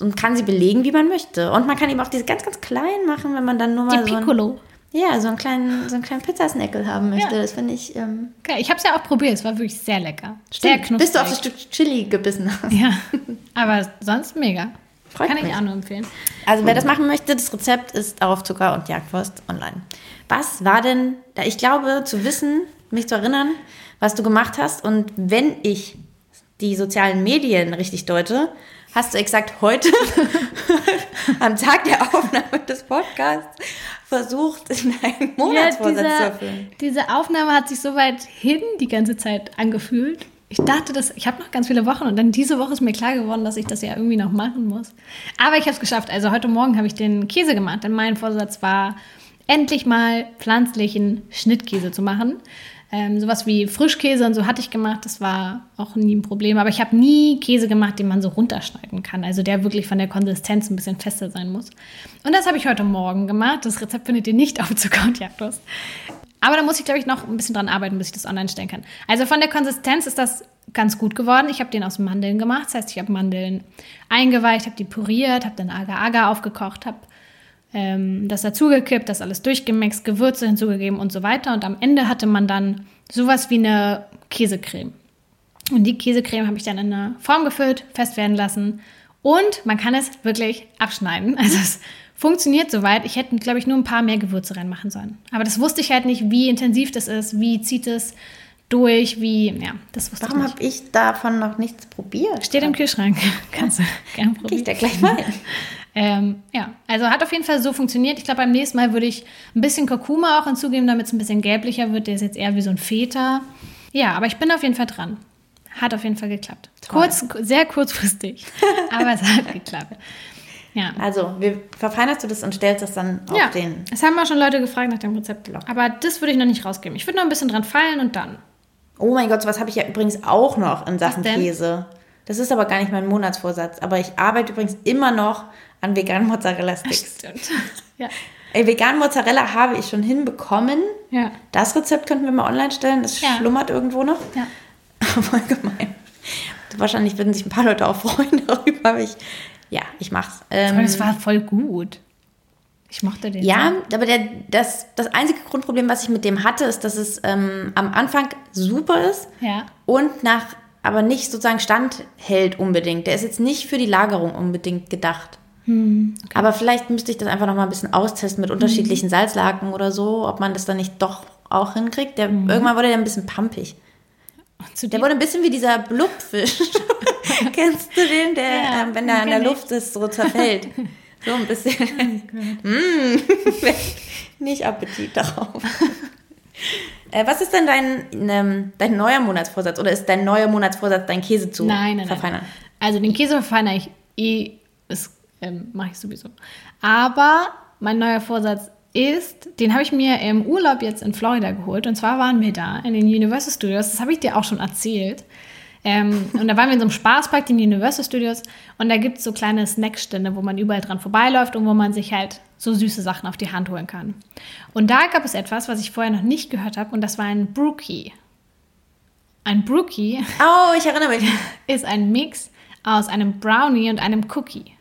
S2: und kann sie belegen, wie man möchte. Und man kann eben auch diese ganz, ganz klein machen, wenn man dann nur mal
S1: die so Piccolo.
S2: Ein, ja, so einen kleinen, so einen kleinen Pizzasnackel haben möchte. Ja. Das finde ich. Ähm,
S1: okay, ich habe es ja auch probiert. Es war wirklich sehr lecker.
S2: Stimmt, sehr knusprig. Bis du auf das Stück Chili gebissen hast.
S1: Ja, aber sonst mega. Freut Kann mich. ich auch nur empfehlen.
S2: Also wer das machen möchte, das Rezept ist auf Zucker und Jagdwurst online. Was war denn, da ich glaube zu wissen, mich zu erinnern, was du gemacht hast und wenn ich die sozialen Medien richtig deute, hast du exakt heute am Tag der Aufnahme des Podcasts versucht, deinen Monatsvorsatz ja,
S1: zu erfüllen. Diese Aufnahme hat sich so weit hin die ganze Zeit angefühlt ich dachte, dass ich habe noch ganz viele Wochen und dann diese Woche ist mir klar geworden, dass ich das ja irgendwie noch machen muss. Aber ich habe es geschafft. Also heute Morgen habe ich den Käse gemacht, denn mein Vorsatz war, endlich mal pflanzlichen Schnittkäse zu machen. Ähm, sowas wie Frischkäse und so hatte ich gemacht, das war auch nie ein Problem. Aber ich habe nie Käse gemacht, den man so runterschneiden kann. Also der wirklich von der Konsistenz ein bisschen fester sein muss. Und das habe ich heute Morgen gemacht. Das Rezept findet ihr nicht auf Zucker und Jagdwurst. Aber da muss ich, glaube ich, noch ein bisschen dran arbeiten, bis ich das online stellen kann. Also von der Konsistenz ist das ganz gut geworden. Ich habe den aus Mandeln gemacht. Das heißt, ich habe Mandeln eingeweicht, habe die püriert, habe dann Agar-Agar aufgekocht, habe ähm, das dazugekippt, das alles durchgemixt, Gewürze hinzugegeben und so weiter. Und am Ende hatte man dann sowas wie eine Käsecreme. Und die Käsecreme habe ich dann in eine Form gefüllt, fest werden lassen. Und man kann es wirklich abschneiden. Also es funktioniert soweit. Ich hätte, glaube ich, nur ein paar mehr Gewürze reinmachen sollen. Aber das wusste ich halt nicht, wie intensiv das ist, wie zieht es durch, wie, ja, das wusste
S2: Warum habe ich davon noch nichts probiert?
S1: Steht im Kühlschrank. Kannst du gerne probieren. Geh
S2: ich da gleich mal
S1: ähm, ja, also hat auf jeden Fall so funktioniert. Ich glaube, beim nächsten Mal würde ich ein bisschen Kurkuma auch hinzugeben, damit es ein bisschen gelblicher wird. Der ist jetzt eher wie so ein Feta. Ja, aber ich bin auf jeden Fall dran. Hat auf jeden Fall geklappt. Toll. Kurz, sehr kurzfristig, aber es hat geklappt. Ja.
S2: Also, wie verfeinerst du das und stellst das dann auf ja, den.
S1: Es haben auch schon Leute gefragt nach dem Rezept. Aber das würde ich noch nicht rausgeben. Ich würde noch ein bisschen dran feilen und dann.
S2: Oh mein Gott, sowas habe ich ja übrigens auch noch in Sachen Käse. Das ist aber gar nicht mein Monatsvorsatz. Aber ich arbeite übrigens immer noch an veganen Mozzarella-Sticks.
S1: Stimmt. Ja.
S2: Ey, vegan Mozzarella habe ich schon hinbekommen.
S1: Ja.
S2: Das Rezept könnten wir mal online stellen. Das ja. schlummert irgendwo noch.
S1: Ja.
S2: Voll gemein. Wahrscheinlich würden sich ein paar Leute auch freuen darüber, aber ich ja, ich mach's.
S1: Ähm, das war voll gut. Ich mochte den.
S2: Ja, so. aber der, das, das einzige Grundproblem, was ich mit dem hatte, ist, dass es ähm, am Anfang super ist
S1: ja.
S2: und nach aber nicht sozusagen standhält unbedingt. Der ist jetzt nicht für die Lagerung unbedingt gedacht.
S1: Hm, okay.
S2: Aber vielleicht müsste ich das einfach noch mal ein bisschen austesten mit unterschiedlichen hm. Salzlaken oder so, ob man das dann nicht doch auch hinkriegt. Der, hm. Irgendwann wurde der ein bisschen pumpig. Der wurde ein bisschen wie dieser Blubfisch. Kennst du den, der, ja, ähm, wenn der in der Luft ist, so zerfällt? So ein bisschen. Oh mm, nicht Appetit darauf. äh, was ist denn dein, ähm, dein neuer Monatsvorsatz? Oder ist dein neuer Monatsvorsatz, dein Käse zu
S1: nein, nein,
S2: verfeinern?
S1: Nein. Also den Käse verfeinere ich eh, das ähm, mache ich sowieso. Aber mein neuer Vorsatz ist, den habe ich mir im Urlaub jetzt in Florida geholt. Und zwar waren wir da in den Universal Studios. Das habe ich dir auch schon erzählt. Ähm, und da waren wir in so einem Spaßpark, den Universal Studios. Und da gibt es so kleine Snackstände, wo man überall dran vorbeiläuft und wo man sich halt so süße Sachen auf die Hand holen kann. Und da gab es etwas, was ich vorher noch nicht gehört habe. Und das war ein Brookie. Ein Brookie.
S2: Oh, ich erinnere mich.
S1: Ist ein Mix aus einem Brownie und einem Cookie.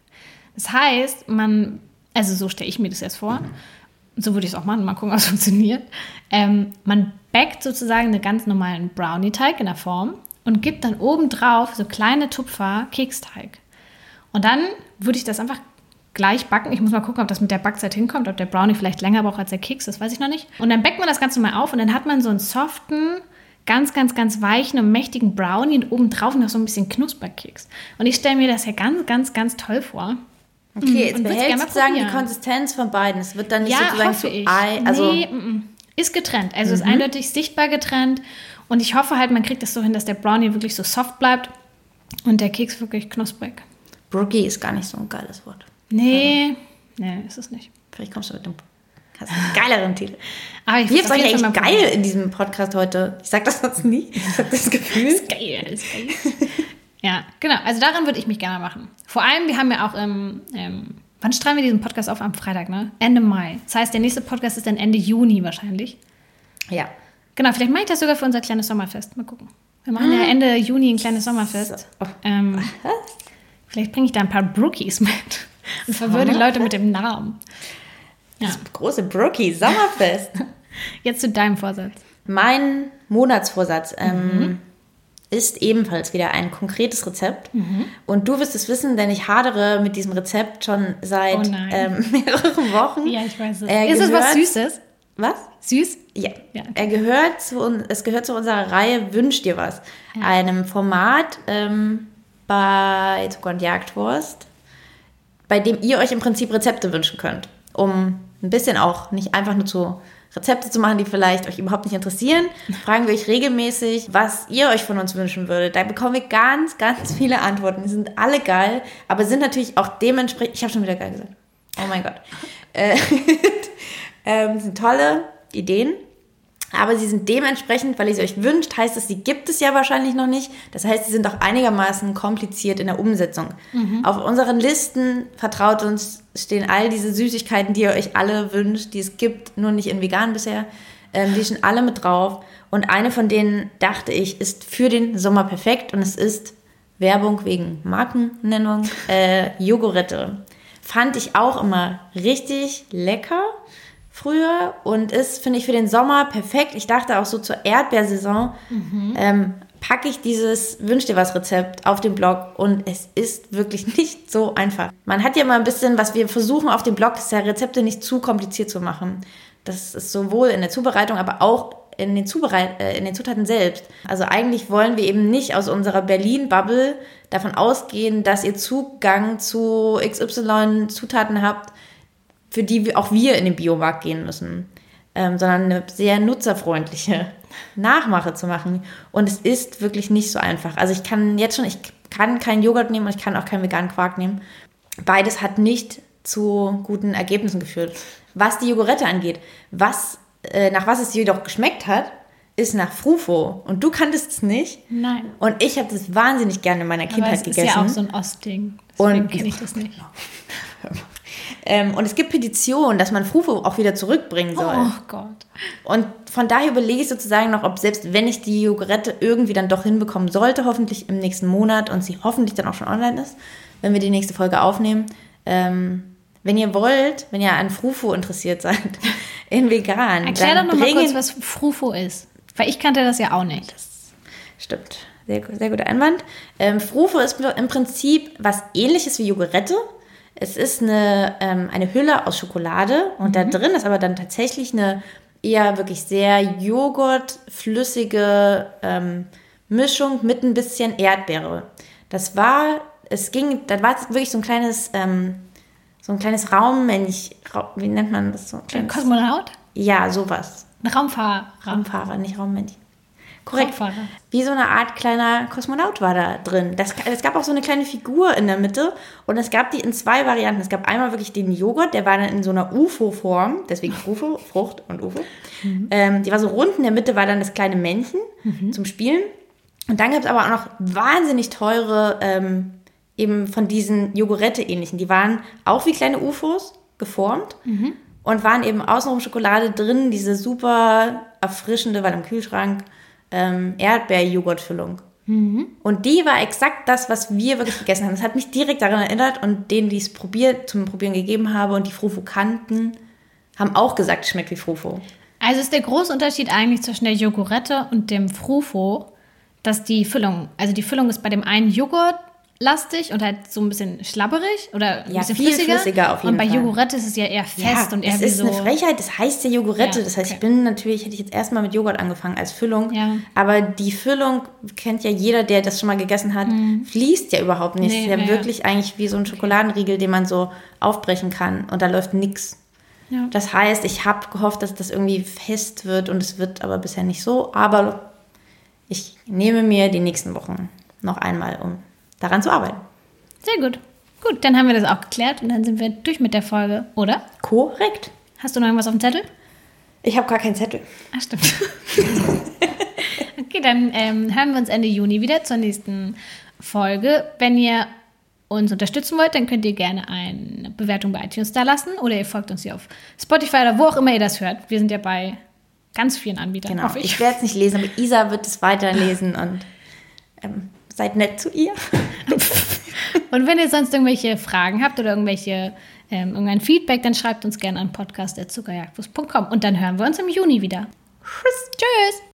S1: Das heißt, man, also so stelle ich mir das jetzt vor, so würde ich es auch machen, mal gucken, was funktioniert. Ähm, man backt sozusagen einen ganz normalen Brownie-Teig in der Form und gibt dann oben drauf so kleine Tupfer Keksteig. Und dann würde ich das einfach gleich backen. Ich muss mal gucken, ob das mit der Backzeit hinkommt, ob der Brownie vielleicht länger braucht als der Keks, das weiß ich noch nicht. Und dann backt man das Ganze mal auf und dann hat man so einen soften, ganz, ganz, ganz weichen und mächtigen Brownie und obendrauf noch so ein bisschen Knusperkeks. Und ich stelle mir das ja ganz, ganz, ganz toll vor.
S2: Okay, jetzt
S1: Und würd's
S2: behält
S1: gerne mal
S2: die. Konsistenz von beiden. Es wird dann nicht
S1: Ja,
S2: sozusagen zu
S1: ich.
S2: Ei. Also,
S1: nee, mm, mm. ist getrennt. Also ist eindeutig sichtbar getrennt. Und ich hoffe halt, man kriegt es so hin, dass der Brownie wirklich so soft bleibt und der Keks wirklich knusprig.
S2: Brookie ist gar nicht so ein geiles Wort.
S1: Nee, nee, ist es nicht.
S2: Vielleicht kommst du mit dem hast einen geileren Titel.
S1: Aber ich würd's auf
S2: euch
S1: jeden
S2: eigentlich geil in diesem Podcast heute? Ich sag das sonst nie. Ich hab das Gefühl.
S1: Ist geil, ist geil. ja, genau. Also daran würde ich mich gerne machen. Vor allem, wir haben ja auch im, ähm, wann strahlen wir diesen Podcast auf? Am Freitag, ne? Ende Mai. Das heißt, der nächste Podcast ist dann Ende Juni wahrscheinlich.
S2: Ja.
S1: Genau, vielleicht mache ich das sogar für unser kleines Sommerfest. Mal gucken. Wir machen ja Ende Juni ein kleines Sommerfest.
S2: So.
S1: Ähm, vielleicht bringe ich da ein paar Brookies mit und verwirre die Leute mit dem Namen. Ja,
S2: Große Brookie, Sommerfest.
S1: jetzt zu deinem Vorsatz.
S2: mein Monatsvorsatz ähm,
S1: Mhm.
S2: Ist ebenfalls wieder ein konkretes Rezept.
S1: Mhm.
S2: Und du wirst es wissen, denn ich hadere mit diesem Rezept schon seit
S1: Oh
S2: ähm, mehreren Wochen.
S1: Ja, ich weiß es.
S2: Er
S1: ist es was
S2: gehört-
S1: Süßes?
S2: Was?
S1: Süß?
S2: Ja.
S1: Ja, okay.
S2: Er gehört zu uns, es gehört zu unserer Reihe Wünsch dir was. Einem Format ähm, bei Zucker und Jagdwurst, bei dem ihr euch im Prinzip Rezepte wünschen könnt. Um ein bisschen auch nicht einfach nur zu Rezepte zu machen, die vielleicht euch überhaupt nicht interessieren, fragen wir euch regelmäßig, was ihr euch von uns wünschen würdet. Da bekommen wir ganz, ganz viele Antworten. Die sind alle geil, aber sind natürlich auch dementsprechend. Ich habe schon wieder geil gesagt. Oh mein Gott. Äh, ähm, sind tolle Ideen. Aber sie sind dementsprechend, weil ihr sie euch wünscht, heißt es, sie gibt es ja wahrscheinlich noch nicht. Das heißt, sie sind auch einigermaßen kompliziert in der Umsetzung. Auf unseren Listen, vertraut uns, stehen all diese Süßigkeiten, die ihr euch alle wünscht, die es gibt, nur nicht in vegan bisher. Ähm, die stehen alle mit drauf. Und eine von denen, dachte ich, ist für den Sommer perfekt. Und es ist Werbung wegen Markennennung, äh, Jogurette. Fand ich auch immer richtig lecker früher und ist, finde ich, für den Sommer perfekt. Ich dachte auch so zur Erdbeersaison ähm, packe ich dieses Wünsch dir was Rezept auf den Blog und es ist wirklich nicht so einfach. Man hat ja mal ein bisschen, was wir versuchen auf dem Blog, ist ja Rezepte nicht zu kompliziert zu machen. Das ist sowohl in der Zubereitung, aber auch in den, Zubereit äh, in den Zutaten selbst. Also eigentlich wollen wir eben nicht aus unserer Berlin-Bubble davon ausgehen, dass ihr Zugang zu XY Zutaten habt, für die auch wir in den Biomarkt gehen müssen, ähm, sondern eine sehr nutzerfreundliche Nachmache zu machen. Und es ist wirklich nicht so einfach. Also ich kann jetzt schon, ich kann keinen Joghurt nehmen und ich kann auch keinen veganen Quark nehmen. Beides hat nicht zu guten Ergebnissen geführt. Was die Jogurette angeht, was, äh, nach was es jedoch geschmeckt hat, ist nach Frufo. Und du kanntest es nicht.
S1: Nein.
S2: Und ich habe das wahnsinnig gerne in meiner
S1: Aber
S2: Kindheit
S1: es ist
S2: gegessen.
S1: ja auch so ein Ostding. Deswegen kenne ich das nicht.
S2: ähm, und es gibt Petitionen, dass man Frufo auch wieder zurückbringen soll.
S1: Oh Gott.
S2: Und von daher überlege ich sozusagen noch, ob selbst wenn ich die Jogurette irgendwie dann doch hinbekommen sollte, hoffentlich im nächsten Monat und sie hoffentlich dann auch schon online ist, wenn wir die nächste Folge aufnehmen. Ähm, wenn ihr wollt, wenn ihr an Frufo interessiert seid, in vegan,
S1: Erklär doch
S2: dann
S1: noch mal
S2: bringen-
S1: kurz, was Frufo ist. Weil ich kannte das ja auch nicht.
S2: Stimmt. Sehr, sehr guter Einwand. Ähm, Frufo ist im Prinzip was ähnliches wie Jogurette. Es ist eine, ähm, eine Hülle aus Schokolade und da drin ist aber dann tatsächlich eine eher wirklich sehr joghurtflüssige ähm, Mischung mit ein bisschen Erdbeere. Das war, es ging, da war wirklich so ein kleines, ähm, so ein kleines Raummensch, Ra wie nennt man das so? Ein
S1: Ein
S2: kleines,
S1: Kosmonaut?
S2: ja, sowas.
S1: Ein Raumfahrer.
S2: Raumfahrer, nicht Raummännchen. Korrekt.
S1: Raumfahrer.
S2: Wie so eine Art kleiner Kosmonaut war da drin. Das, es gab auch so eine kleine Figur in der Mitte und es gab die in zwei Varianten. Es gab einmal wirklich den Joghurt, der war dann in so einer UFO-Form, deswegen UFO, Frucht und UFO. Ähm, die war so rund, in der Mitte war dann das kleine Männchen zum Spielen. Und dann gab es aber auch noch wahnsinnig teure, ähm, eben von diesen Jogurette-ähnlichen. Die waren auch wie kleine UFOs geformt und waren eben außenrum Schokolade drin, diese super erfrischende, weil im Kühlschrank, ähm, Erdbeer-Joghurtfüllung. Und die war exakt das, was wir wirklich gegessen haben. Das hat mich direkt daran erinnert und denen, die es probiert, zum Probieren gegeben habe und die Frufo kannten, haben auch gesagt, es schmeckt wie Frufo.
S1: Also ist der große Unterschied eigentlich zwischen der Jogurette und dem Frufo, dass die Füllung, also die Füllung ist bei dem einen Joghurtlastig und halt so ein bisschen schlabberig oder ein
S2: Ja,
S1: bisschen
S2: viel
S1: flüssiger.
S2: flüssiger auf jeden
S1: und bei
S2: Fall.
S1: Jogurette ist es ja eher fest und eher
S2: es
S1: wie
S2: ist
S1: so.
S2: eine Frechheit, das heißt ja Jogurette.
S1: Ja,
S2: das heißt,
S1: okay.
S2: ich bin natürlich, hätte ich jetzt erstmal mit Joghurt angefangen als Füllung.
S1: Ja.
S2: Aber die Füllung kennt ja jeder, der das schon mal gegessen hat, fließt ja überhaupt nicht.
S1: Mhm. Nee,
S2: es ist ja
S1: ja, ja.
S2: wirklich eigentlich wie so ein Schokoladenriegel, den man so aufbrechen kann und da läuft nichts.
S1: Ja.
S2: Das heißt, ich habe gehofft, dass das irgendwie fest wird und es wird aber bisher nicht so. Aber ich nehme mir die nächsten Wochen noch einmal, um daran zu arbeiten.
S1: Sehr gut. Gut, dann haben wir das auch geklärt und dann sind wir durch mit der Folge, oder?
S2: Korrekt.
S1: Hast du noch irgendwas auf dem Zettel?
S2: Ich habe gar keinen Zettel.
S1: Ach, stimmt. okay, dann ähm, hören wir uns Ende Juni wieder zur nächsten Folge. Wenn ihr uns unterstützen wollt, dann könnt ihr gerne eine Bewertung bei iTunes da lassen oder ihr folgt uns hier auf Spotify oder wo auch immer ihr das hört. Wir sind ja bei ganz vielen Anbietern,
S2: Genau. Ich,
S1: ich.
S2: werde es nicht lesen, aber Isa wird es weiterlesen und ähm, seid nett zu ihr.
S1: Und wenn ihr sonst irgendwelche Fragen habt oder irgendwelche ähm, irgendein Feedback, dann schreibt uns gerne an podcast.zuckerjagdwurst.com und dann hören wir uns im Juni wieder. Tschüss. Tschüss.